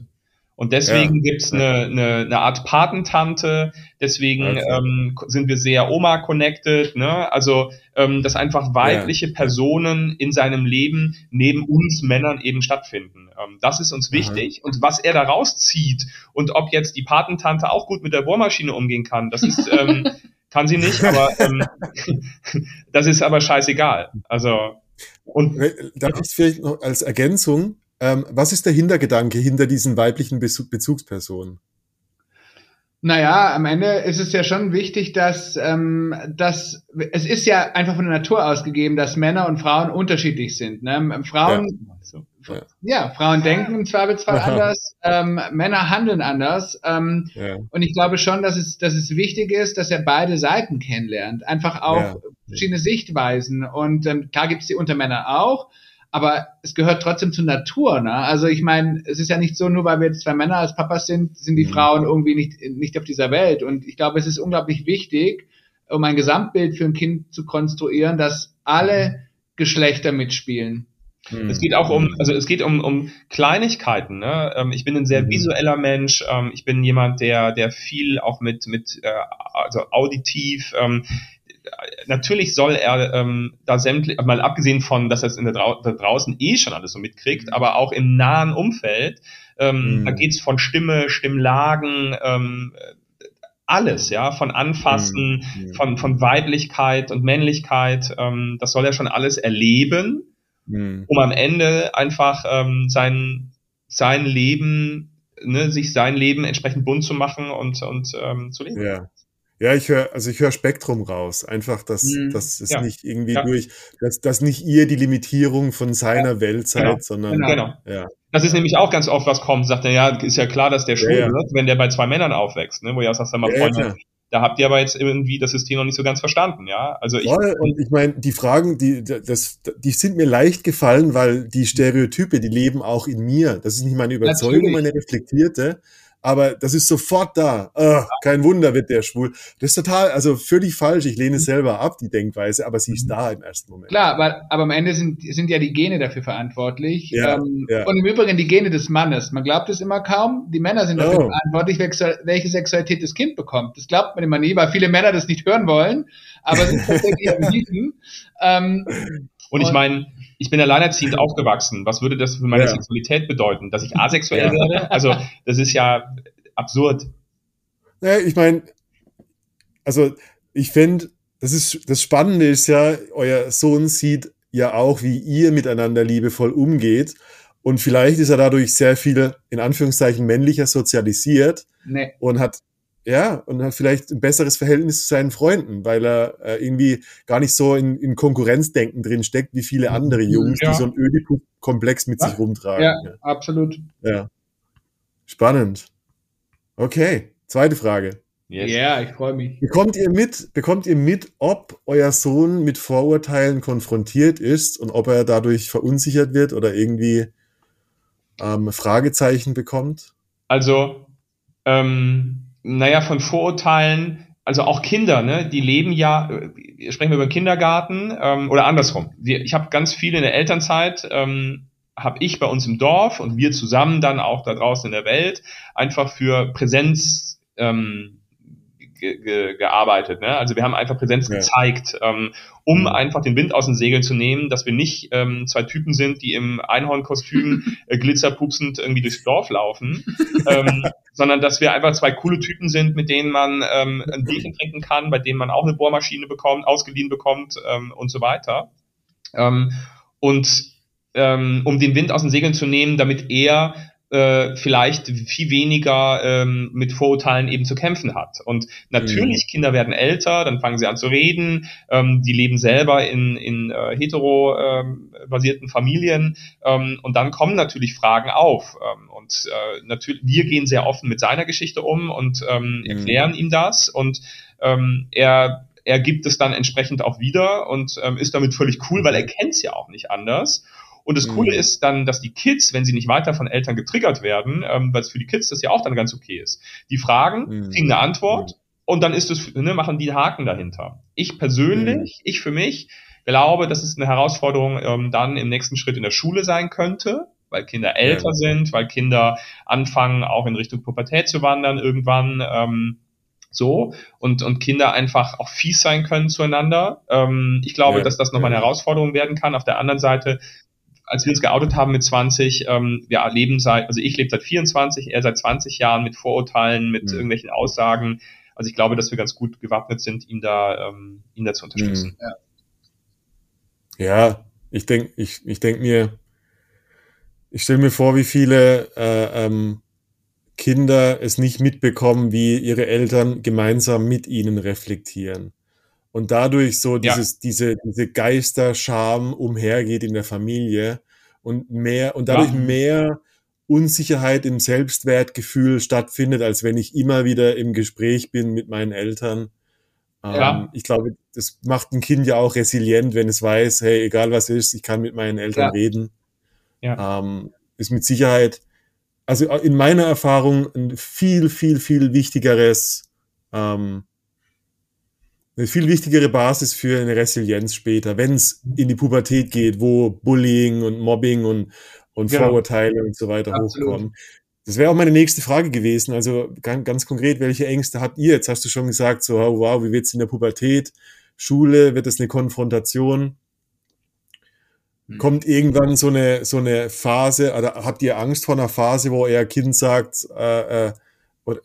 Und deswegen ja. gibt's eine, eine, eine Art Patentante, deswegen okay. ähm, sind wir sehr Oma-connected, ne? Also, ähm, dass einfach weibliche ja. Personen in seinem Leben neben uns Männern eben stattfinden. Ähm, das ist uns wichtig. Mhm. Und was er da rauszieht und ob jetzt die Patentante auch gut mit der Bohrmaschine umgehen kann, das ist, ähm, kann sie nicht, aber ähm, das ist aber scheißegal. Also und darf ich vielleicht noch als Ergänzung, ähm, was ist der Hintergedanke hinter diesen weiblichen Bezugspersonen? Naja, am Ende ist es ja schon wichtig, dass, ähm, dass es ist ja einfach von der Natur ausgegeben, dass Männer und Frauen unterschiedlich sind. Ne? Frauen, ja. Ja. Frauen denken im Zweifelsfall ja. anders, ähm, Männer handeln anders. Ähm, ja. Und ich glaube schon, dass es, dass es wichtig ist, dass er beide Seiten kennenlernt. Einfach auch verschiedene Sichtweisen. Und ähm, klar gibt es die unter Männern auch aber es gehört trotzdem zur Natur. Ne? Also ich meine, es ist ja nicht so, nur weil wir jetzt zwei Männer als Papas sind, sind die mhm. Frauen irgendwie nicht, nicht auf dieser Welt. Und ich glaube, es ist unglaublich wichtig, um ein Gesamtbild für ein Kind zu konstruieren, dass alle mhm. Geschlechter mitspielen. Es geht auch um, also es geht um, um Kleinigkeiten. Ne? Ähm, ich bin ein sehr mhm. visueller Mensch. Ähm, ich bin jemand, der, der viel auch mit, mit äh, also auditiv ähm, natürlich soll er ähm, da sämtlich, mal abgesehen von, dass er es in der Drau da draußen eh schon alles so mitkriegt, mhm. aber auch im nahen Umfeld, ähm, mhm. da geht's von Stimme, Stimmlagen, ähm, alles, ja, von Anfassen, mhm. von, von Weiblichkeit und Männlichkeit, ähm, das soll er schon alles erleben, mhm. um am Ende einfach ähm, sein, sein Leben, ne, sich sein Leben entsprechend bunt zu machen und, und ähm, zu leben. Ja. Ja, ich höre, also ich höre Spektrum raus. Einfach, dass, mhm. dass es ja. nicht irgendwie ja. durch, dass, dass nicht ihr die Limitierung von seiner ja. Welt seid, genau. sondern. Genau. Ja. Das ist nämlich auch ganz oft, was kommt, sagt er, ja, ist ja klar, dass der schwul wird, wenn der bei zwei Männern aufwächst, ne, wo ihr auch sagt, mal, Freunde, da habt ihr aber jetzt irgendwie das System noch nicht so ganz verstanden, ja. Also ich, Voll, und ich meine, die Fragen, die, das, die sind mir leicht gefallen, weil die Stereotype, die leben auch in mir. Das ist nicht meine Überzeugung, Natürlich. meine reflektierte, aber das ist sofort da. Oh, kein Wunder wird der schwul. Das ist total, also völlig falsch. Ich lehne es selber ab, die Denkweise, aber sie ist mhm. da im ersten Moment. Klar, aber, aber am Ende sind, sind ja die Gene dafür verantwortlich. Ja, ähm, ja. Und im Übrigen die Gene des Mannes. Man glaubt es immer kaum. Die Männer sind dafür oh. verantwortlich, welche Sexualität das Kind bekommt. Das glaubt man immer nie, weil viele Männer das nicht hören wollen. Aber sind tatsächlich erwiesen. Ähm, und ich meine, ich bin alleinerziehend aufgewachsen. Was würde das für meine ja. Sexualität bedeuten? Dass ich asexuell ja. werde? Also, das ist ja absurd. Ja, ich meine, also ich finde, das ist das Spannende ist ja, euer Sohn sieht ja auch, wie ihr miteinander liebevoll umgeht. Und vielleicht ist er dadurch sehr viel, in Anführungszeichen, männlicher sozialisiert nee. und hat ja, und hat vielleicht ein besseres Verhältnis zu seinen Freunden, weil er äh, irgendwie gar nicht so in, in Konkurrenzdenken drin steckt, wie viele andere Jungs, ja. die so einen Ödipus-Komplex mit ja. sich rumtragen. Ja, ja, absolut. Ja. Spannend. Okay, zweite Frage. Ja, yes. yeah, ich freue mich. Bekommt ihr mit, bekommt ihr mit, ob euer Sohn mit Vorurteilen konfrontiert ist und ob er dadurch verunsichert wird oder irgendwie ähm, Fragezeichen bekommt? Also, ähm, naja, von Vorurteilen, also auch Kinder, ne, die leben ja, äh, sprechen wir über Kindergarten ähm, oder andersrum. Ich habe ganz viele in der Elternzeit, ähm, habe ich bei uns im Dorf und wir zusammen dann auch da draußen in der Welt einfach für Präsenz ähm, ge gearbeitet. Ne? Also wir haben einfach Präsenz ja. gezeigt, ähm, um mhm. einfach den Wind aus den Segeln zu nehmen, dass wir nicht ähm, zwei Typen sind, die im Einhornkostüm äh, glitzerpupsend irgendwie durchs Dorf laufen, ähm, sondern dass wir einfach zwei coole Typen sind, mit denen man ähm, ein Bierchen trinken kann, bei denen man auch eine Bohrmaschine bekommt, ausgeliehen bekommt ähm, und so weiter. Ähm, und ähm, um den Wind aus den Segeln zu nehmen, damit er äh, vielleicht viel weniger ähm, mit Vorurteilen eben zu kämpfen hat. Und natürlich, mhm. Kinder werden älter, dann fangen sie an zu reden, ähm, die leben selber in, in äh, hetero-basierten ähm, Familien ähm, und dann kommen natürlich Fragen auf. Ähm, und äh, natürlich, wir gehen sehr offen mit seiner Geschichte um und ähm, mhm. erklären ihm das und ähm, er er gibt es dann entsprechend auch wieder und ähm, ist damit völlig cool, weil er kennt es ja auch nicht anders. Und das Coole mhm. ist dann, dass die Kids, wenn sie nicht weiter von Eltern getriggert werden, ähm, weil es für die Kids das ja auch dann ganz okay ist, die fragen, mhm. kriegen eine Antwort mhm. und dann ist es, ne, machen die Haken dahinter. Ich persönlich, mhm. ich für mich, glaube, dass es eine Herausforderung ähm, dann im nächsten Schritt in der Schule sein könnte, weil Kinder älter ja. sind, weil Kinder anfangen, auch in Richtung Pubertät zu wandern irgendwann. Ähm, so und, und Kinder einfach auch fies sein können zueinander. Ähm, ich glaube, ja, dass das nochmal eine Herausforderung werden kann. Auf der anderen Seite als wir uns geoutet haben mit 20, ähm, wir leben seit, also ich lebe seit 24, er seit 20 Jahren mit Vorurteilen, mit mhm. irgendwelchen Aussagen. Also ich glaube, dass wir ganz gut gewappnet sind, ihn da, ähm, ihn da zu unterstützen. Mhm. Ja. ja, ich denke, ich, ich denke mir, ich stelle mir vor, wie viele äh, ähm, Kinder es nicht mitbekommen, wie ihre Eltern gemeinsam mit ihnen reflektieren und dadurch so dieses, ja. diese, diese Geisterscham umhergeht in der Familie und mehr, und dadurch ja. mehr Unsicherheit im Selbstwertgefühl stattfindet, als wenn ich immer wieder im Gespräch bin mit meinen Eltern. Ja. Ähm, ich glaube, das macht ein Kind ja auch resilient, wenn es weiß, hey, egal was ist, ich kann mit meinen Eltern reden. Ja. Ähm, ist mit Sicherheit, also in meiner Erfahrung ein viel, viel, viel wichtigeres ähm, eine viel wichtigere Basis für eine Resilienz später, wenn es in die Pubertät geht, wo Bullying und Mobbing und, und genau. Vorurteile und so weiter Absolut. hochkommen. Das wäre auch meine nächste Frage gewesen. Also ganz, ganz, konkret, welche Ängste habt ihr? Jetzt hast du schon gesagt, so, oh, wow, wie wird's in der Pubertät? Schule, wird es eine Konfrontation? Hm. Kommt irgendwann so eine, so eine Phase, oder habt ihr Angst vor einer Phase, wo euer Kind sagt, äh, äh,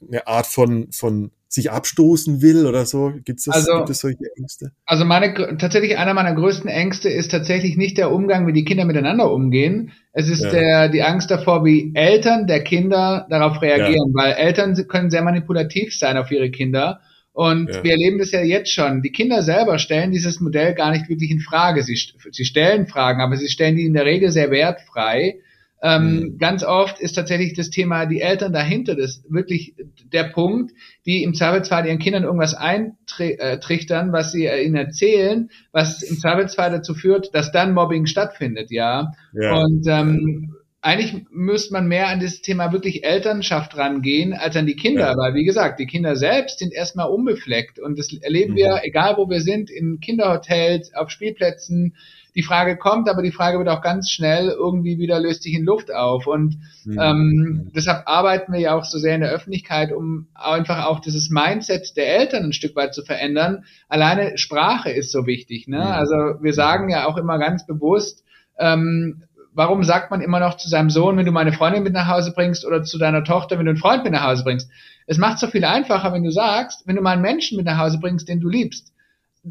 eine Art von, von sich abstoßen will oder so? Gibt's das, also, gibt es solche Ängste? Also meine, tatsächlich einer meiner größten Ängste ist tatsächlich nicht der Umgang, wie die Kinder miteinander umgehen. Es ist ja. der, die Angst davor, wie Eltern der Kinder darauf reagieren, ja. weil Eltern können sehr manipulativ sein auf ihre Kinder. Und ja. wir erleben das ja jetzt schon. Die Kinder selber stellen dieses Modell gar nicht wirklich in Frage. Sie, sie stellen Fragen, aber sie stellen die in der Regel sehr wertfrei. Ähm, mhm. Ganz oft ist tatsächlich das Thema die Eltern dahinter, das wirklich der Punkt, die im Zweifelsfall ihren Kindern irgendwas eintrichtern, was sie äh, ihnen erzählen, was im Zweifelsfall dazu führt, dass dann Mobbing stattfindet, ja. ja. Und ähm, eigentlich müsste man mehr an das Thema wirklich Elternschaft rangehen, als an die Kinder, ja. weil wie gesagt, die Kinder selbst sind erstmal unbefleckt und das erleben mhm. wir, egal wo wir sind, in Kinderhotels, auf Spielplätzen, die Frage kommt, aber die Frage wird auch ganz schnell irgendwie wieder löst sich in Luft auf. Und mhm. ähm, deshalb arbeiten wir ja auch so sehr in der Öffentlichkeit, um einfach auch dieses Mindset der Eltern ein Stück weit zu verändern. Alleine Sprache ist so wichtig. Ne? Mhm. Also wir sagen ja auch immer ganz bewusst, ähm, warum sagt man immer noch zu seinem Sohn, wenn du meine Freundin mit nach Hause bringst oder zu deiner Tochter, wenn du einen Freund mit nach Hause bringst? Es macht so viel einfacher, wenn du sagst, wenn du mal einen Menschen mit nach Hause bringst, den du liebst.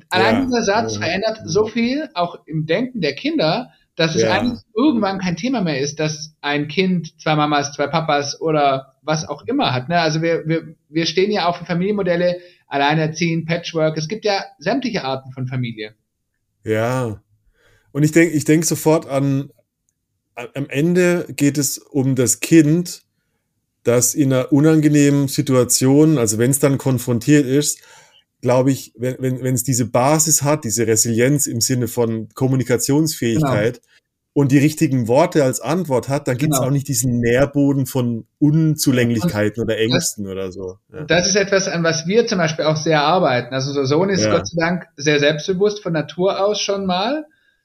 Allein ja. dieser Satz verändert so viel, auch im Denken der Kinder, dass es ja. eigentlich irgendwann kein Thema mehr ist, dass ein Kind zwei Mamas, zwei Papas oder was auch immer hat. Ne? Also wir, wir, wir stehen ja auch für Familienmodelle, Alleinerziehen, Patchwork. Es gibt ja sämtliche Arten von Familie. Ja. Und ich denke ich denk sofort an, am Ende geht es um das Kind, das in einer unangenehmen Situation, also wenn es dann konfrontiert ist, glaube ich, wenn, wenn, wenn es diese Basis hat, diese Resilienz im Sinne von Kommunikationsfähigkeit genau. und die richtigen Worte als Antwort hat, dann gibt es genau. auch nicht diesen Nährboden von Unzulänglichkeiten oder Ängsten das, oder so. Ja. Das ist etwas, an was wir zum Beispiel auch sehr arbeiten. Also unser Sohn ist ja. Gott sei Dank sehr selbstbewusst von Natur aus schon mal.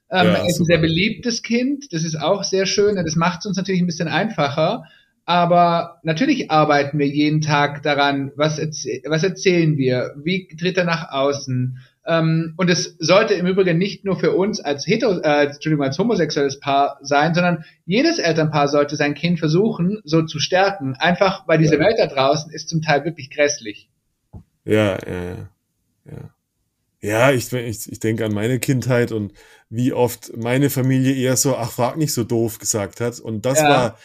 Ähm, ja, er ist ein sehr beliebtes Kind, das ist auch sehr schön. Das macht es uns natürlich ein bisschen einfacher. Aber natürlich arbeiten wir jeden Tag daran, was, erzäh was erzählen wir, wie tritt er nach außen. Ähm, und es sollte im Übrigen nicht nur für uns als, hetero, äh, Entschuldigung, als homosexuelles Paar sein, sondern jedes Elternpaar sollte sein Kind versuchen, so zu stärken. Einfach, weil diese ja. Welt da draußen ist zum Teil wirklich grässlich. Ja, ja, ja. Ja, ich, ich, ich denke an meine Kindheit und wie oft meine Familie eher so, ach, frag nicht so doof gesagt hat. Und das ja. war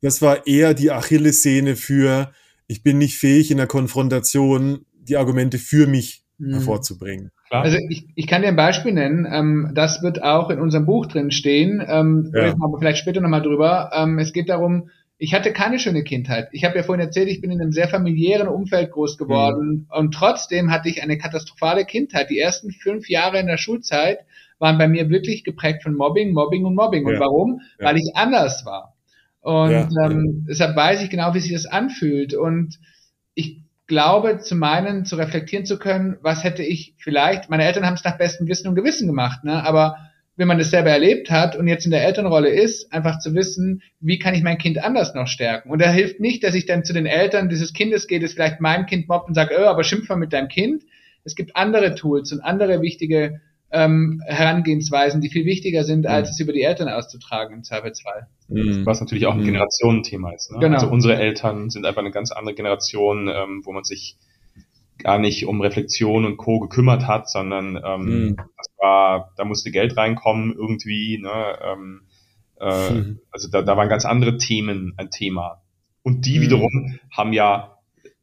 das war eher die Achillessehne für, ich bin nicht fähig in der Konfrontation, die Argumente für mich mhm. hervorzubringen. Also ich, ich kann dir ein Beispiel nennen, ähm, das wird auch in unserem Buch drin stehen, ähm, ja. aber vielleicht später nochmal drüber. Ähm, es geht darum, ich hatte keine schöne Kindheit. Ich habe ja vorhin erzählt, ich bin in einem sehr familiären Umfeld groß geworden mhm. und trotzdem hatte ich eine katastrophale Kindheit. Die ersten fünf Jahre in der Schulzeit waren bei mir wirklich geprägt von Mobbing, Mobbing und Mobbing. Und warum? Ja. Weil ich anders war. Und ja, ähm, ja. deshalb weiß ich genau, wie sich das anfühlt. Und ich glaube, zu meinen, zu reflektieren zu können, was hätte ich vielleicht, meine Eltern haben es nach bestem Wissen und Gewissen gemacht, ne? aber wenn man das selber erlebt hat und jetzt in der Elternrolle ist, einfach zu wissen, wie kann ich mein Kind anders noch stärken. Und da hilft nicht, dass ich dann zu den Eltern dieses Kindes gehe, das vielleicht mein Kind mobbt und sage, oh, aber schimpf mal mit deinem Kind. Es gibt andere Tools und andere wichtige ähm, Herangehensweisen, die viel wichtiger sind, mhm. als es über die Eltern auszutragen im Zweifelsfall. Mhm. Was natürlich auch ein mhm. Generationenthema ist. Ne? Genau. Also unsere Eltern sind einfach eine ganz andere Generation, ähm, wo man sich gar nicht um Reflexion und Co. gekümmert hat, sondern ähm, mhm. das war, da musste Geld reinkommen irgendwie, ne? ähm, äh, mhm. also da, da waren ganz andere Themen ein Thema. Und die mhm. wiederum haben ja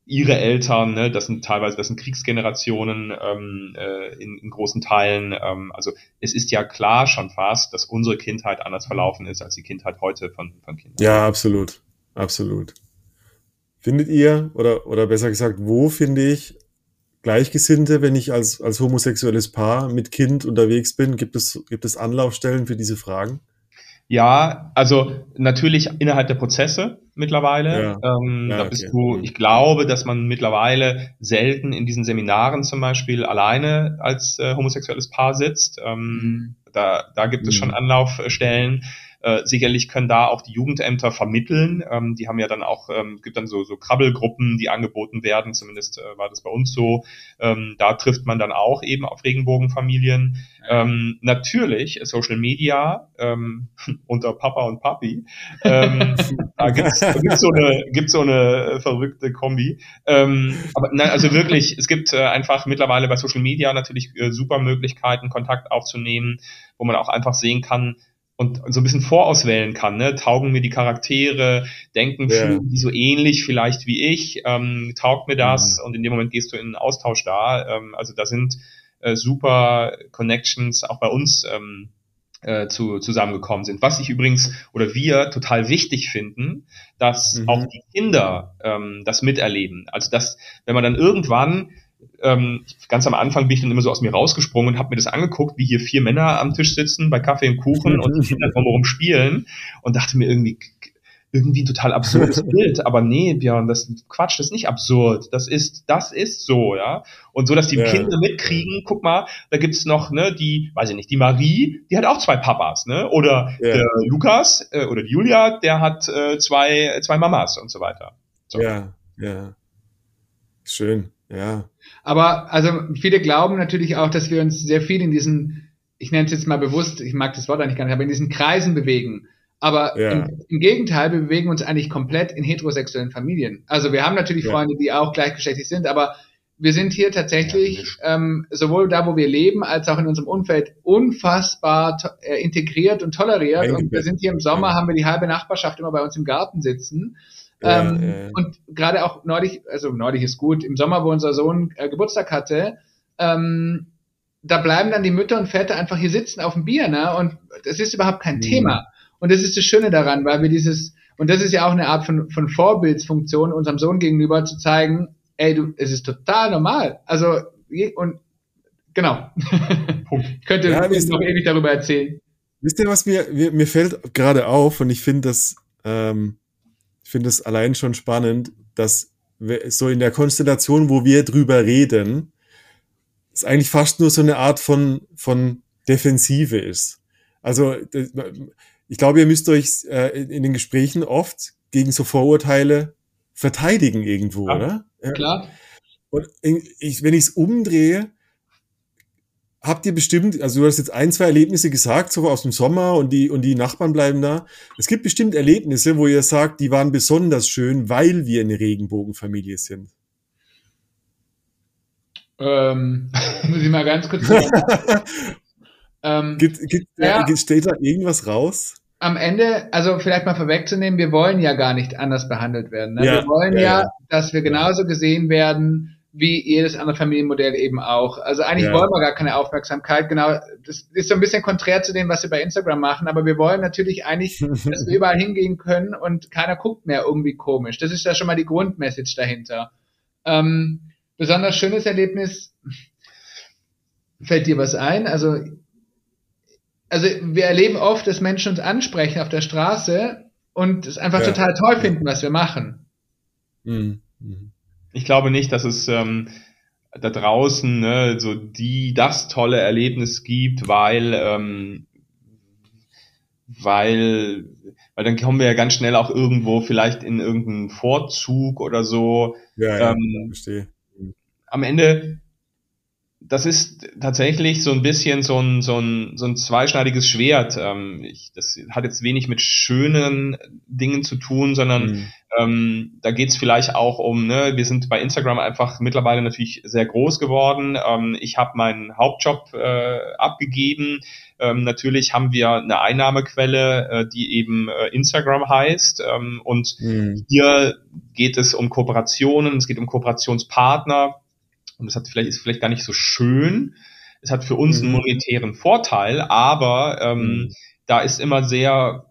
ihre Eltern, ne, das sind teilweise, das sind Kriegsgenerationen ähm, äh, in, in großen Teilen. Ähm, also es ist ja klar schon fast, dass unsere Kindheit anders verlaufen ist als die Kindheit heute von, von Kindern. Ja, absolut, absolut. Findet ihr, oder, oder besser gesagt, wo finde ich Gleichgesinnte, wenn ich als, als homosexuelles Paar mit Kind unterwegs bin? Gibt es, gibt es Anlaufstellen für diese Fragen? Ja, also natürlich innerhalb der Prozesse mittlerweile. Ja. Ähm, ja, da bist okay. du, ich glaube, dass man mittlerweile selten in diesen Seminaren zum Beispiel alleine als äh, homosexuelles Paar sitzt. Ähm, mhm. da, da gibt es schon mhm. Anlaufstellen. Äh, sicherlich können da auch die Jugendämter vermitteln. Ähm, die haben ja dann auch, ähm, gibt dann so, so Krabbelgruppen, die angeboten werden. Zumindest äh, war das bei uns so. Ähm, da trifft man dann auch eben auf Regenbogenfamilien. Ähm, natürlich Social Media ähm, unter Papa und Papi. Ähm, da gibt's, da gibt's so eine, gibt's so eine verrückte Kombi. Ähm, aber nein, also wirklich, es gibt äh, einfach mittlerweile bei Social Media natürlich äh, super Möglichkeiten, Kontakt aufzunehmen, wo man auch einfach sehen kann, und so ein bisschen vorauswählen kann, ne? Taugen mir die Charaktere, denken, ja. fühlen die so ähnlich vielleicht wie ich, ähm, taugt mir das mhm. und in dem Moment gehst du in einen Austausch da. Ähm, also da sind äh, super Connections auch bei uns ähm, äh, zu, zusammengekommen sind. Was ich übrigens oder wir total wichtig finden, dass mhm. auch die Kinder ähm, das miterleben. Also dass, wenn man dann irgendwann ähm, ganz am Anfang bin ich dann immer so aus mir rausgesprungen und habe mir das angeguckt, wie hier vier Männer am Tisch sitzen bei Kaffee und Kuchen und die Kinder drumherum spielen und dachte mir irgendwie, irgendwie ein total absurdes Bild. Aber nee, Björn, das Quatsch, das ist nicht absurd. Das ist, das ist so, ja. Und so, dass die ja. Kinder mitkriegen, guck mal, da gibt's noch, ne, die, weiß ich nicht, die Marie, die hat auch zwei Papas, ne? Oder ja. der Lukas äh, oder die Julia, der hat äh, zwei, zwei Mamas und so weiter. So. Ja, ja. Schön, ja. Aber also viele glauben natürlich auch, dass wir uns sehr viel in diesen, ich nenne es jetzt mal bewusst, ich mag das Wort eigentlich gar nicht, aber in diesen Kreisen bewegen. Aber ja. im, im, Gegenteil, wir bewegen uns eigentlich komplett in heterosexuellen Familien. Also wir haben natürlich ja. Freunde, die auch gleichgeschlechtlich sind, aber wir sind hier tatsächlich ähm, sowohl da, wo wir leben, als auch in unserem Umfeld unfassbar äh, integriert und toleriert. Und wir sind hier im Sommer, haben wir die halbe Nachbarschaft immer bei uns im Garten sitzen. Ja, ähm, ja. Und gerade auch neulich, also neulich ist gut, im Sommer, wo unser Sohn äh, Geburtstag hatte, ähm, da bleiben dann die Mütter und Väter einfach hier sitzen auf dem Bier, ne? Und das ist überhaupt kein mhm. Thema. Und das ist das Schöne daran, weil wir dieses, und das ist ja auch eine Art von, von Vorbildsfunktion unserem Sohn gegenüber zu zeigen, ey, du, es ist total normal. Also, und genau. ich könnte ja, noch ewig darüber erzählen. Wisst ihr, was mir, mir, mir fällt gerade auf und ich finde das, ähm, ich finde es allein schon spannend, dass so in der Konstellation, wo wir drüber reden, es eigentlich fast nur so eine Art von, von Defensive ist. Also, ich glaube, ihr müsst euch äh, in den Gesprächen oft gegen so Vorurteile verteidigen irgendwo, ja, oder? Ja. Klar. Und ich, wenn ich es umdrehe, habt ihr bestimmt, also du hast jetzt ein, zwei Erlebnisse gesagt, so aus dem Sommer und die, und die Nachbarn bleiben da. Es gibt bestimmt Erlebnisse, wo ihr sagt, die waren besonders schön, weil wir eine Regenbogenfamilie sind. Ähm, muss ich mal ganz kurz ähm, gibt, gibt, ja, steht da irgendwas raus? am Ende, also vielleicht mal vorwegzunehmen, wir wollen ja gar nicht anders behandelt werden. Ne? Ja, wir wollen ja, ja, dass wir genauso gesehen werden wie jedes andere Familienmodell eben auch. Also eigentlich ja. wollen wir gar keine Aufmerksamkeit. Genau, das ist so ein bisschen konträr zu dem, was wir bei Instagram machen, aber wir wollen natürlich eigentlich, dass wir überall hingehen können und keiner guckt mehr irgendwie komisch. Das ist ja schon mal die Grundmessage dahinter. Ähm, besonders schönes Erlebnis, fällt dir was ein? Also also wir erleben oft, dass Menschen uns ansprechen auf der Straße und es einfach ja. total toll finden, was wir machen. Mhm. Mhm. Ich glaube nicht, dass es ähm, da draußen ne, so die das tolle Erlebnis gibt, weil ähm, weil weil dann kommen wir ja ganz schnell auch irgendwo vielleicht in irgendeinen Vorzug oder so. Ja, ähm, ja verstehe. Am Ende das ist tatsächlich so ein bisschen so ein, so ein, so ein zweischneidiges Schwert. Ähm, ich, das hat jetzt wenig mit schönen Dingen zu tun, sondern mhm. Ähm, da geht's vielleicht auch um, ne, wir sind bei Instagram einfach mittlerweile natürlich sehr groß geworden. Ähm, ich habe meinen Hauptjob äh, abgegeben. Ähm, natürlich haben wir eine Einnahmequelle, äh, die eben äh, Instagram heißt. Ähm, und mhm. hier geht es um Kooperationen, es geht um Kooperationspartner und das hat vielleicht, ist vielleicht gar nicht so schön. Es hat für uns mhm. einen monetären Vorteil, aber ähm, mhm. da ist immer sehr,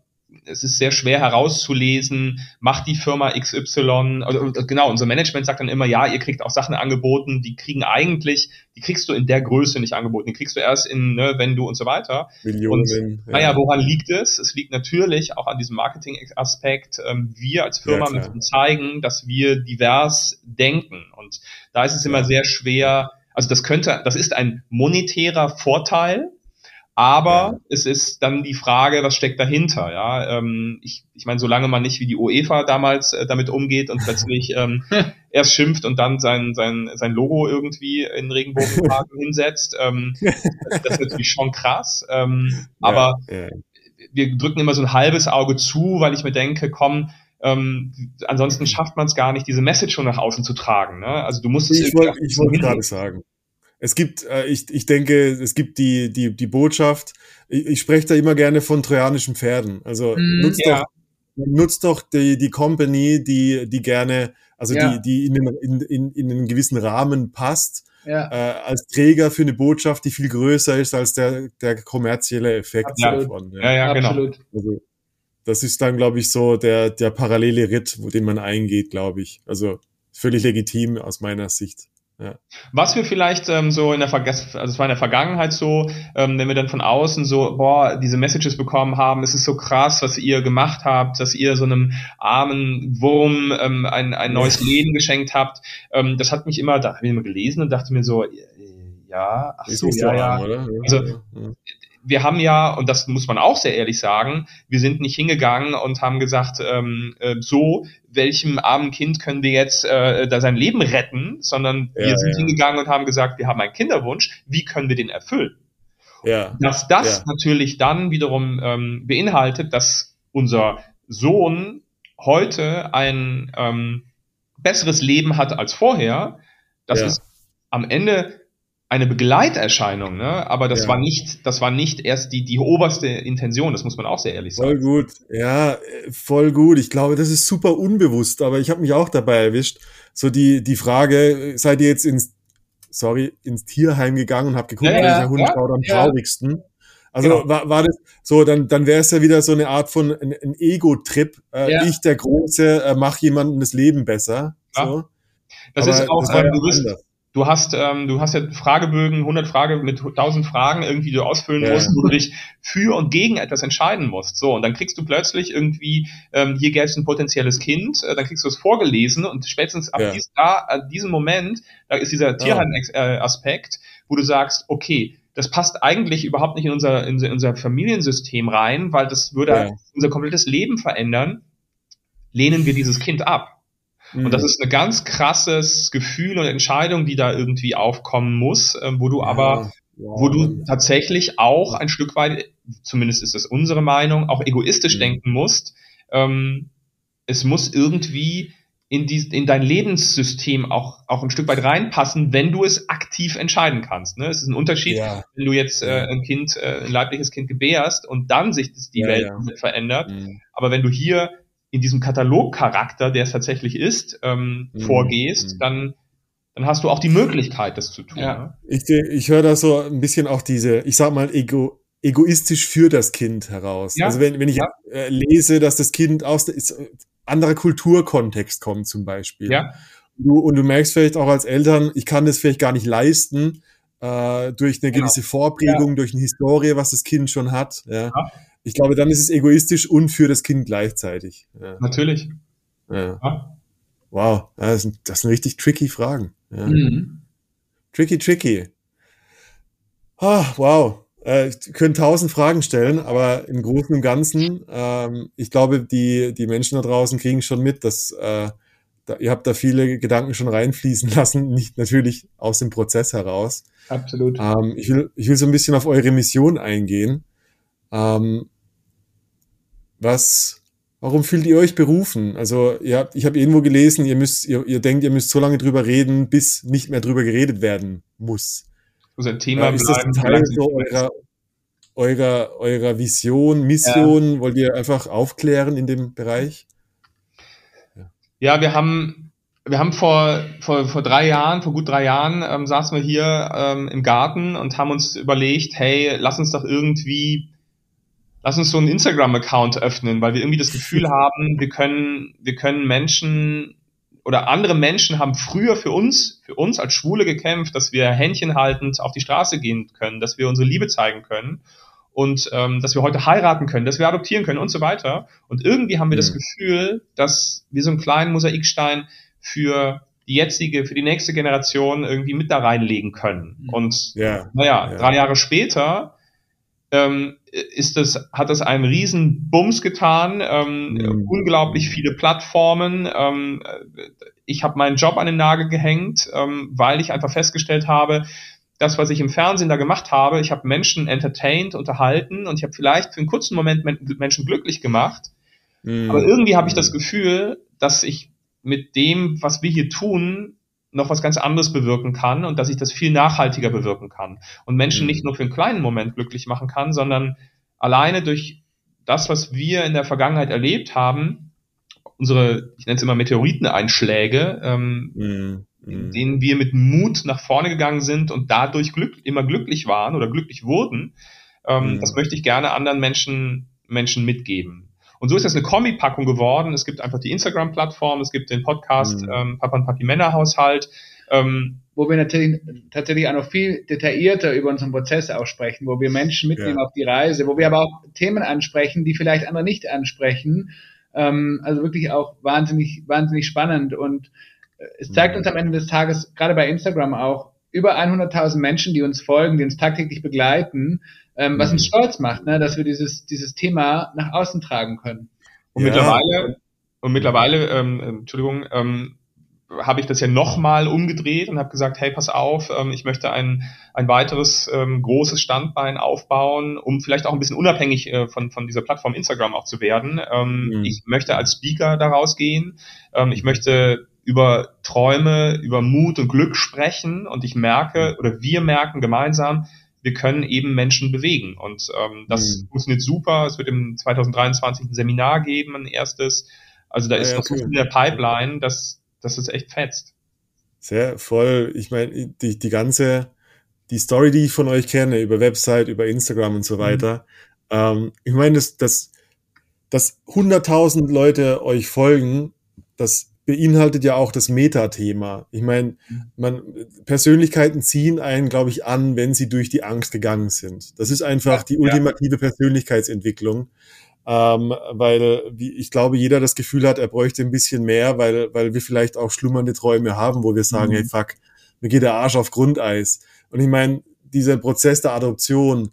es ist sehr schwer herauszulesen, macht die Firma XY, also, genau, unser Management sagt dann immer, ja, ihr kriegt auch Sachen angeboten, die kriegen eigentlich, die kriegst du in der Größe nicht angeboten, die kriegst du erst in, ne, wenn du und so weiter. Millionen. Und, ja. Naja, woran liegt es? Es liegt natürlich auch an diesem Marketing-Aspekt. Ähm, wir als Firma ja, müssen zeigen, dass wir divers denken und da ist es immer sehr schwer, also das könnte, das ist ein monetärer Vorteil, aber es ist dann die Frage, was steckt dahinter, ja. Ähm, ich, ich meine, solange man nicht wie die UEFA damals äh, damit umgeht und plötzlich ähm, erst schimpft und dann sein, sein, sein Logo irgendwie in Regenbogenfarben hinsetzt, ähm, das ist natürlich schon krass. Ähm, aber ja, ja. wir drücken immer so ein halbes Auge zu, weil ich mir denke, komm, ähm, ansonsten schafft man es gar nicht, diese Message schon nach außen zu tragen. Ne? Also du musst es Ich wollte wollt gerade sagen. Es gibt, äh, ich, ich denke, es gibt die, die, die Botschaft, ich, ich spreche da immer gerne von trojanischen Pferden. Also mm, nutzt ja. doch, nutzt doch die, die Company, die, die gerne, also ja. die, die in, den, in, in, in einen gewissen Rahmen passt, ja. äh, als Träger für eine Botschaft, die viel größer ist als der, der kommerzielle Effekt Absolut. davon. Ja, ja, ja genau. Absolut. Also, das ist dann, glaube ich, so der, der parallele Ritt, wo den man eingeht, glaube ich. Also völlig legitim aus meiner Sicht. Ja. Was wir vielleicht ähm, so in der Vergangenheit, also es war in der Vergangenheit so, ähm, wenn wir dann von außen so, boah, diese Messages bekommen haben, es ist so krass, was ihr gemacht habt, dass ihr so einem armen Wurm ähm, ein, ein neues ja. Leben geschenkt habt. Ähm, das hat mich immer, da habe ich immer gelesen und dachte mir so, äh, ja, ach so, ja, ja. Arm, also ja wir haben ja, und das muss man auch sehr ehrlich sagen, wir sind nicht hingegangen und haben gesagt, ähm, äh, so, welchem armen Kind können wir jetzt äh, da sein Leben retten, sondern ja, wir sind ja. hingegangen und haben gesagt, wir haben einen Kinderwunsch, wie können wir den erfüllen? Ja. Dass das ja. natürlich dann wiederum ähm, beinhaltet, dass unser Sohn heute ein ähm, besseres Leben hat als vorher, das ist am Ende eine Begleiterscheinung, ne? Aber das ja. war nicht, das war nicht erst die, die oberste Intention, das muss man auch sehr ehrlich sagen. Voll gut, ja, voll gut. Ich glaube, das ist super unbewusst, aber ich habe mich auch dabei erwischt. So die, die Frage, seid ihr jetzt ins, sorry, ins Tierheim gegangen und habt geguckt, ja, welcher Hund ja, schaut am traurigsten? Also genau. war, war das so, dann, dann wäre es ja wieder so eine Art von ein, ein Ego-Trip. Äh. Ich, der Große, äh, mach jemandem das Leben besser. So. Das Aber ist auch, das ähm, du bist, du hast, ähm, du hast ja Fragebögen, 100 Fragen mit 1000 Fragen irgendwie, die du ausfüllen musst, wo du dich für und gegen etwas entscheiden musst. So, und dann kriegst du plötzlich irgendwie, ähm, hier gäbe es ein potenzielles Kind, äh, dann kriegst du es vorgelesen und spätestens ab ja. dies, da, an diesem Moment, da ist dieser Tierheim-Aspekt, wo du sagst, okay, das passt eigentlich überhaupt nicht in unser, in unser Familiensystem rein, weil das würde ja. unser komplettes Leben verändern, lehnen wir dieses Kind ab. Und das mhm. ist ein ganz krasses Gefühl und Entscheidung, die da irgendwie aufkommen muss, äh, wo du ja, aber, wow. wo du tatsächlich auch ein Stück weit, zumindest ist das unsere Meinung, auch egoistisch mhm. denken musst. Ähm, es muss irgendwie in, die, in dein Lebenssystem auch, auch ein Stück weit reinpassen, wenn du es aktiv entscheiden kannst. Ne? Es ist ein Unterschied, ja. wenn du jetzt äh, ein Kind, äh, ein leibliches Kind gebärst und dann sich das, die ja, Welt ja. verändert. Mhm. Aber wenn du hier in diesem Katalogcharakter, der es tatsächlich ist, ähm, mhm. vorgehst, mhm. dann dann hast du auch die Möglichkeit, das zu tun. Ja. Ne? Ich, ich höre da so ein bisschen auch diese, ich sag mal, Ego, egoistisch für das Kind heraus. Ja. Also wenn, wenn ich ja. äh, lese, dass das Kind aus ist, äh, anderer Kulturkontext kommt zum Beispiel. Ja. Du, und du merkst vielleicht auch als Eltern, ich kann das vielleicht gar nicht leisten, äh, durch eine genau. gewisse Vorprägung, ja. durch eine Historie, was das Kind schon hat. Ja. Ich glaube, dann ist es egoistisch und für das Kind gleichzeitig. Ja. Natürlich. Ja. ja. Wow, das sind, das sind richtig tricky Fragen. Ja. Mhm. Tricky, tricky. Oh, wow. Äh, ich könnte tausend Fragen stellen, aber im Großen und Ganzen, ähm, ich glaube, die, die Menschen da draußen kriegen schon mit, dass äh, da, ihr habt da viele Gedanken schon reinfließen lassen, nicht natürlich aus dem Prozess heraus. Absolut. Ähm, ich, will, ich will so ein bisschen auf eure Mission eingehen. Ähm, was, warum fühlt ihr euch berufen? Also, ihr habt, ich habe irgendwo gelesen, ihr müsst, ihr, ihr denkt, ihr müsst so lange drüber reden, bis nicht mehr drüber geredet werden muss. Muss ein Thema äh, ist das ein Teil so eurer, eurer, eurer Vision, Mission? Ja. Wollt ihr einfach aufklären in dem Bereich? Ja, ja wir haben wir haben vor, vor, vor drei Jahren, vor gut drei Jahren, ähm, saßen wir hier ähm, im Garten und haben uns überlegt, hey, lass uns doch irgendwie lass uns so einen Instagram-Account öffnen, weil wir irgendwie das Gefühl haben, wir können, wir können Menschen oder andere Menschen haben früher für uns, für uns als Schwule gekämpft, dass wir Händchen haltend auf die Straße gehen können, dass wir unsere Liebe zeigen können und ähm, dass wir heute heiraten können, dass wir adoptieren können und so weiter. Und irgendwie haben wir mhm. das Gefühl, dass wir so einen kleinen Mosaikstein für die jetzige, für die nächste Generation irgendwie mit da reinlegen können. Und yeah. naja, yeah. drei Jahre später ähm, ist das, hat das einen riesen Bums getan, ähm, mhm. unglaublich viele Plattformen. Ähm, ich habe meinen Job an den Nagel gehängt, ähm, weil ich einfach festgestellt habe, das, was ich im Fernsehen da gemacht habe, ich habe Menschen entertained, unterhalten und ich habe vielleicht für einen kurzen Moment Menschen glücklich gemacht. Mhm. Aber irgendwie habe ich das Gefühl, dass ich mit dem, was wir hier tun, noch was ganz anderes bewirken kann und dass ich das viel nachhaltiger bewirken kann und Menschen mhm. nicht nur für einen kleinen Moment glücklich machen kann, sondern alleine durch das, was wir in der Vergangenheit erlebt haben, unsere, ich nenne es immer Meteoriteneinschläge, ähm, mhm. in denen wir mit Mut nach vorne gegangen sind und dadurch glück, immer glücklich waren oder glücklich wurden, ähm, mhm. das möchte ich gerne anderen Menschen, Menschen mitgeben. Und so ist das eine Kombi-Packung geworden. Es gibt einfach die Instagram-Plattform, es gibt den Podcast mhm. ähm, Papa und Papi Männerhaushalt. Ähm, wo wir natürlich tatsächlich auch noch viel detaillierter über unseren Prozess auch sprechen, wo wir Menschen mitnehmen ja. auf die Reise, wo wir aber auch Themen ansprechen, die vielleicht andere nicht ansprechen. Ähm, also wirklich auch wahnsinnig, wahnsinnig spannend. Und äh, es zeigt mhm. uns am Ende des Tages, gerade bei Instagram auch, über 100.000 Menschen, die uns folgen, die uns tagtäglich begleiten, ähm, was uns mhm. stolz macht, ne, dass wir dieses, dieses Thema nach außen tragen können. Und ja. mittlerweile, und mittlerweile, ähm, Entschuldigung, ähm, habe ich das ja nochmal umgedreht und habe gesagt, hey, pass auf, ähm, ich möchte ein, ein weiteres ähm, großes Standbein aufbauen, um vielleicht auch ein bisschen unabhängig äh, von, von dieser Plattform Instagram auch zu werden. Ähm, mhm. Ich möchte als Speaker daraus gehen. Ähm, ich möchte über Träume, über Mut und Glück sprechen und ich merke oder wir merken gemeinsam, wir können eben Menschen bewegen und ähm, das mhm. funktioniert super. Es wird im 2023 ein Seminar geben, ein erstes. Also da ja, ist ja, noch so viel in der Pipeline, dass, dass es echt fetzt. Sehr voll. Ich meine, die, die ganze, die Story, die ich von euch kenne, über Website, über Instagram und so mhm. weiter. Mhm. Ähm, ich meine, das, das, dass 100.000 Leute euch folgen, das beinhaltet ja auch das Metathema. Ich meine, man Persönlichkeiten ziehen einen, glaube ich, an, wenn sie durch die Angst gegangen sind. Das ist einfach die ultimative. Persönlichkeitsentwicklung. Ähm, weil wie, ich glaube, jeder das Gefühl hat, er bräuchte ein bisschen mehr, weil, weil wir vielleicht auch schlummernde Träume haben, wo wir sagen, mhm. hey fuck, mir geht der Arsch auf Grundeis. Und ich meine, dieser Prozess der Adoption,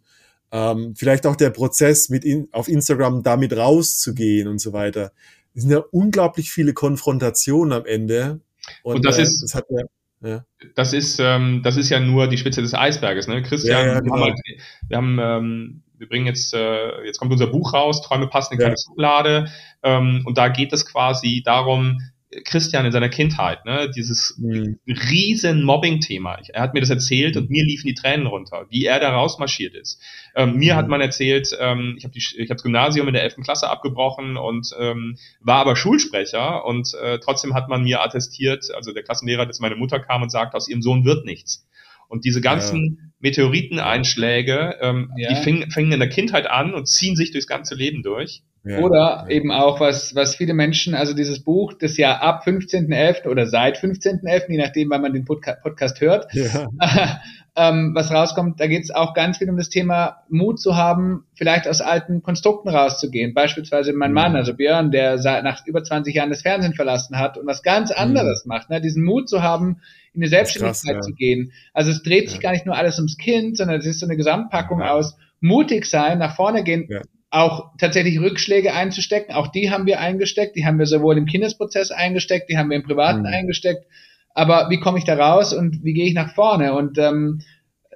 ähm, vielleicht auch der Prozess mit in, auf Instagram damit rauszugehen und so weiter es sind ja unglaublich viele Konfrontationen am Ende. Und, und das äh, ist, das hat ja, ja. Das ist, ähm, das ist ja nur die Spitze des Eisberges, ne? Christian, ja, ja, genau. wir haben, halt, wir, haben ähm, wir bringen jetzt, äh, jetzt kommt unser Buch raus, Träume passen in keine Schublade, ähm, und da geht es quasi darum, Christian in seiner Kindheit, ne, dieses mhm. riesen Mobbing-Thema. Er hat mir das erzählt und mir liefen die Tränen runter, wie er da rausmarschiert ist. Ähm, mir mhm. hat man erzählt, ähm, ich habe hab das Gymnasium in der 11. Klasse abgebrochen und ähm, war aber Schulsprecher und äh, trotzdem hat man mir attestiert, also der Klassenlehrer, dass meine Mutter kam und sagte, aus ihrem Sohn wird nichts. Und diese ganzen ja. Meteoriteneinschläge, ähm, ja. die fingen, fingen in der Kindheit an und ziehen sich durchs ganze Leben durch. Ja, oder ja. eben auch, was, was viele Menschen, also dieses Buch, das ja ab 15.11. oder seit 15.11., je nachdem, wann man den Podca Podcast hört, ja. ähm, was rauskommt, da geht es auch ganz viel um das Thema Mut zu haben, vielleicht aus alten Konstrukten rauszugehen. Beispielsweise mein mhm. Mann, also Björn, der seit, nach über 20 Jahren das Fernsehen verlassen hat und was ganz mhm. anderes macht, ne? diesen Mut zu haben, in die Selbstständigkeit krass, zu gehen. Also es dreht sich gar nicht nur alles ums Kind, sondern es ist so eine Gesamtpackung aus mutig sein, nach vorne gehen, auch tatsächlich Rückschläge einzustecken. Auch die haben wir eingesteckt. Die haben wir sowohl im Kindesprozess eingesteckt, die haben wir im Privaten mhm. eingesteckt. Aber wie komme ich da raus und wie gehe ich nach vorne? Und ähm,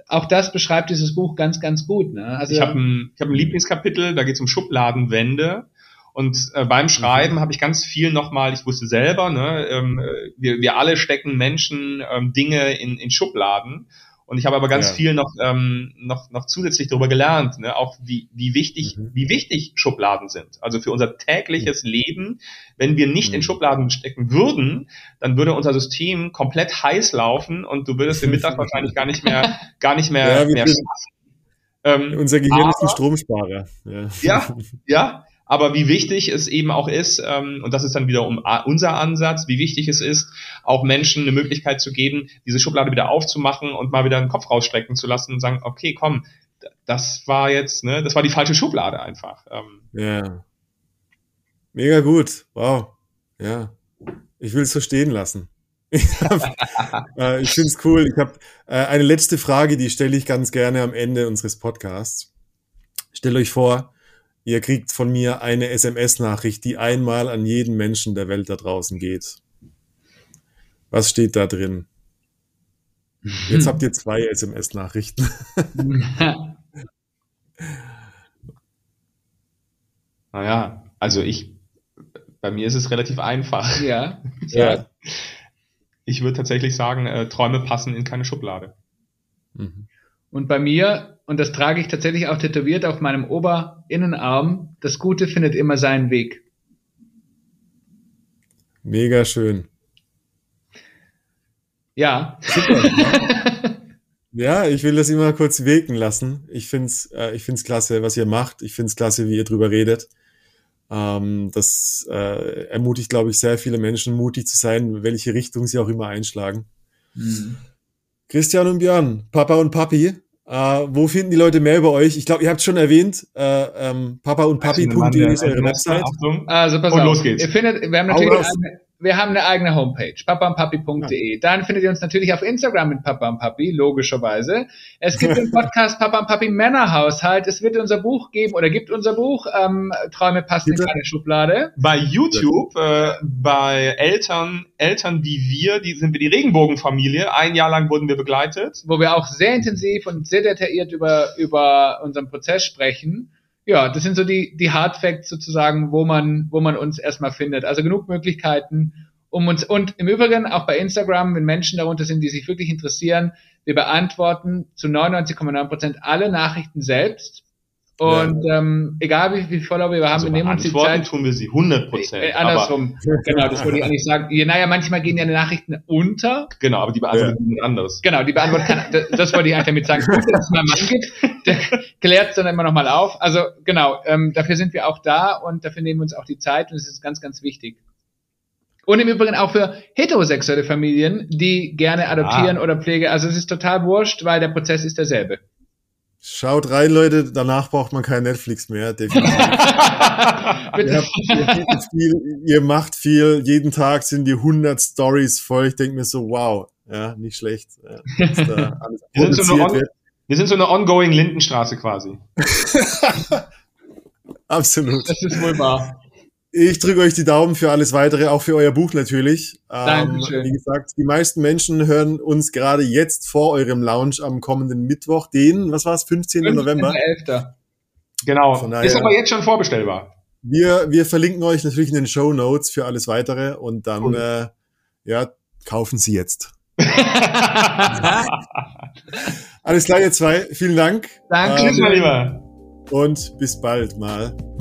auch das beschreibt dieses Buch ganz, ganz gut. Ne? Also, ich habe ein, ich hab ein Lieblingskapitel, da geht es um Schubladenwände. Und äh, beim Schreiben mhm. habe ich ganz viel nochmal, ich wusste selber, ne, ähm, wir, wir alle stecken Menschen ähm, Dinge in, in Schubladen. Und ich habe aber ganz ja. viel noch, ähm, noch, noch zusätzlich darüber gelernt, ne? auch wie, wie wichtig, mhm. wie wichtig Schubladen sind. Also für unser tägliches mhm. Leben, wenn wir nicht mhm. in Schubladen stecken würden, dann würde unser System komplett heiß laufen und du würdest den Mittag wahrscheinlich gar nicht mehr, gar nicht mehr, ja, mehr schaffen. Ähm, unser Gehirn aber, ist ein Stromsparer. Ja, ja. ja aber wie wichtig es eben auch ist, ähm, und das ist dann wiederum unser Ansatz, wie wichtig es ist, auch Menschen eine Möglichkeit zu geben, diese Schublade wieder aufzumachen und mal wieder den Kopf rausstrecken zu lassen und sagen, okay, komm, das war jetzt, ne, das war die falsche Schublade einfach. Ähm, ja. Mega gut. Wow. Ja. Ich will es so stehen lassen. ich, äh, ich finde es cool. Ich habe äh, eine letzte Frage, die stelle ich ganz gerne am Ende unseres Podcasts. Stellt euch vor, Ihr kriegt von mir eine SMS-Nachricht, die einmal an jeden Menschen der Welt da draußen geht. Was steht da drin? Jetzt habt ihr zwei SMS-Nachrichten. naja, also ich, bei mir ist es relativ einfach. Ja. ja. Ich würde tatsächlich sagen, äh, Träume passen in keine Schublade. Mhm. Und bei mir, und das trage ich tatsächlich auch tätowiert auf meinem Oberinnenarm, das Gute findet immer seinen Weg. Mega schön. Ja. Super. ja, ich will das immer kurz wirken lassen. Ich finde es äh, ich find's klasse, was ihr macht. Ich finde es klasse, wie ihr drüber redet. Ähm, das äh, ermutigt, glaube ich, sehr viele Menschen, mutig zu sein, welche Richtung sie auch immer einschlagen. Mhm. Christian und Björn, Papa und Papi, Uh, wo finden die Leute mehr über euch? Ich glaube, ihr habt es schon erwähnt. Uh, ähm, Papa und Papi.de ist eure Website. Also pass und auf. los geht's. Ihr findet, wir haben natürlich eine, wir haben eine eigene Homepage, papaundpapi.de. Ja. Dann findet ihr uns natürlich auf Instagram mit Papa und Papi, logischerweise. Es gibt den Podcast Papa und Papi Männerhaushalt. Es wird unser Buch geben oder gibt unser Buch ähm, Träume passen in keine Schublade. Bei YouTube, äh, bei Eltern, Eltern wie wir, die sind wir die Regenbogenfamilie. Ein Jahr lang wurden wir begleitet. Wo wir auch sehr intensiv und sehr detailliert über, über unseren Prozess sprechen ja, das sind so die, die Hard Facts sozusagen, wo man, wo man uns erstmal findet. Also genug Möglichkeiten, um uns und im Übrigen auch bei Instagram, wenn Menschen darunter sind, die sich wirklich interessieren, wir beantworten zu 99,9 Prozent alle Nachrichten selbst. Und ja. ähm, egal wie viele Follower wir haben, also wir nehmen uns die Zeit. tun wir sie 100 Prozent. Äh, andersrum, genau, das wollte ich eigentlich sagen. Ja, naja, manchmal gehen ja die Nachrichten unter. Genau, aber die beantworten ja. anderes. Genau, die beantworten kann, das, das wollte ich eigentlich damit sagen. Gut, dass es mal Mann gibt, der klärt es dann immer nochmal auf. Also genau, ähm, dafür sind wir auch da und dafür nehmen wir uns auch die Zeit und es ist ganz, ganz wichtig. Und im Übrigen auch für heterosexuelle Familien, die gerne adoptieren ah. oder pflege. Also es ist total wurscht, weil der Prozess ist derselbe. Schaut rein, Leute, danach braucht man kein Netflix mehr, definitiv. ihr, habt, ihr, viel, ihr, macht viel, jeden Tag sind die 100 Stories voll. Ich denke mir so, wow, ja, nicht schlecht. Ja, wir, sind so eine on, wir sind so eine ongoing Lindenstraße quasi. Absolut. Das ist wohl wahr. Ich drücke euch die Daumen für alles weitere, auch für euer Buch natürlich. Dankeschön. Ähm, wie gesagt, die meisten Menschen hören uns gerade jetzt vor eurem Launch am kommenden Mittwoch, den, was war es, 15. 15. November? 11. Genau. Daher, ist aber jetzt schon vorbestellbar. Wir, wir verlinken euch natürlich in den Show Notes für alles weitere und dann, cool. äh, ja, kaufen Sie jetzt. alles klar, ihr zwei. Vielen Dank. Danke, ähm, mein Lieber. Und bis bald mal.